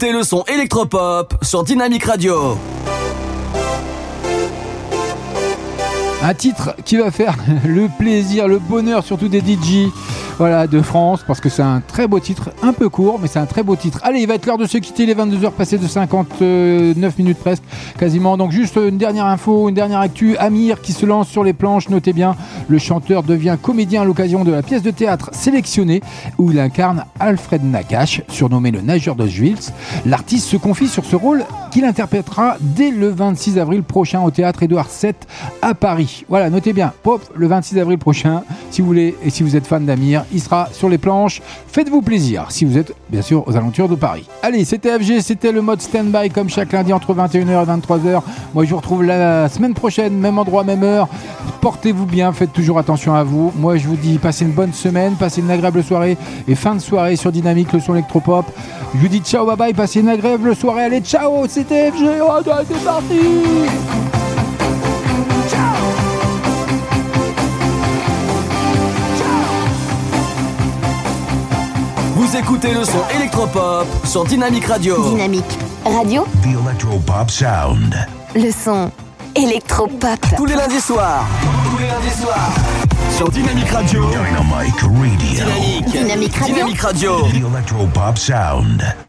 écoutez le son électropop sur Dynamique Radio. Un titre qui va faire le plaisir, le bonheur surtout des DJ voilà, de France parce que c'est un très beau titre, un peu court mais c'est un très beau titre. Allez, il va être l'heure de se quitter, les 22h passées de 59 minutes presque quasiment. Donc juste une dernière info, une dernière actu. Amir qui se lance sur les planches, notez bien, le chanteur devient comédien à l'occasion de la pièce de théâtre sélectionnée où il incarne Alfred Nakache, surnommé le nageur d'Auschwitz. L'artiste se confie sur ce rôle qu'il interprétera dès le 26 avril prochain au théâtre Édouard VII à Paris. Voilà, notez bien, pop, le 26 avril prochain, si vous voulez et si vous êtes fan d'Amir, il sera sur les planches. Faites-vous plaisir si vous êtes bien sûr aux alentours de Paris. Allez, c'était FG, c'était le mode stand-by comme chaque lundi entre 21h et 23h. Moi, je vous retrouve la semaine prochaine, même endroit, même heure. Portez-vous bien, faites toujours attention à vous. Moi, je vous dis, passez une bonne semaine, passez une agréable soirée et fin de soirée sur Dynamique, le son électropop. Je vous dis ciao, bye bye, passez une agréable soirée. Allez, ciao, c'était FG. Oh, c'est parti! Vous écoutez le son électropop sur Dynamique Radio. Dynamique Radio, The Electropop Sound. le son électropop. Tous les lundis soirs. Tous les lundis soirs. Sur Dynamique Radio. Dynamic Radio. Dynamique. Dynamique Radio. Dynamique Radio. The Electropop Sound.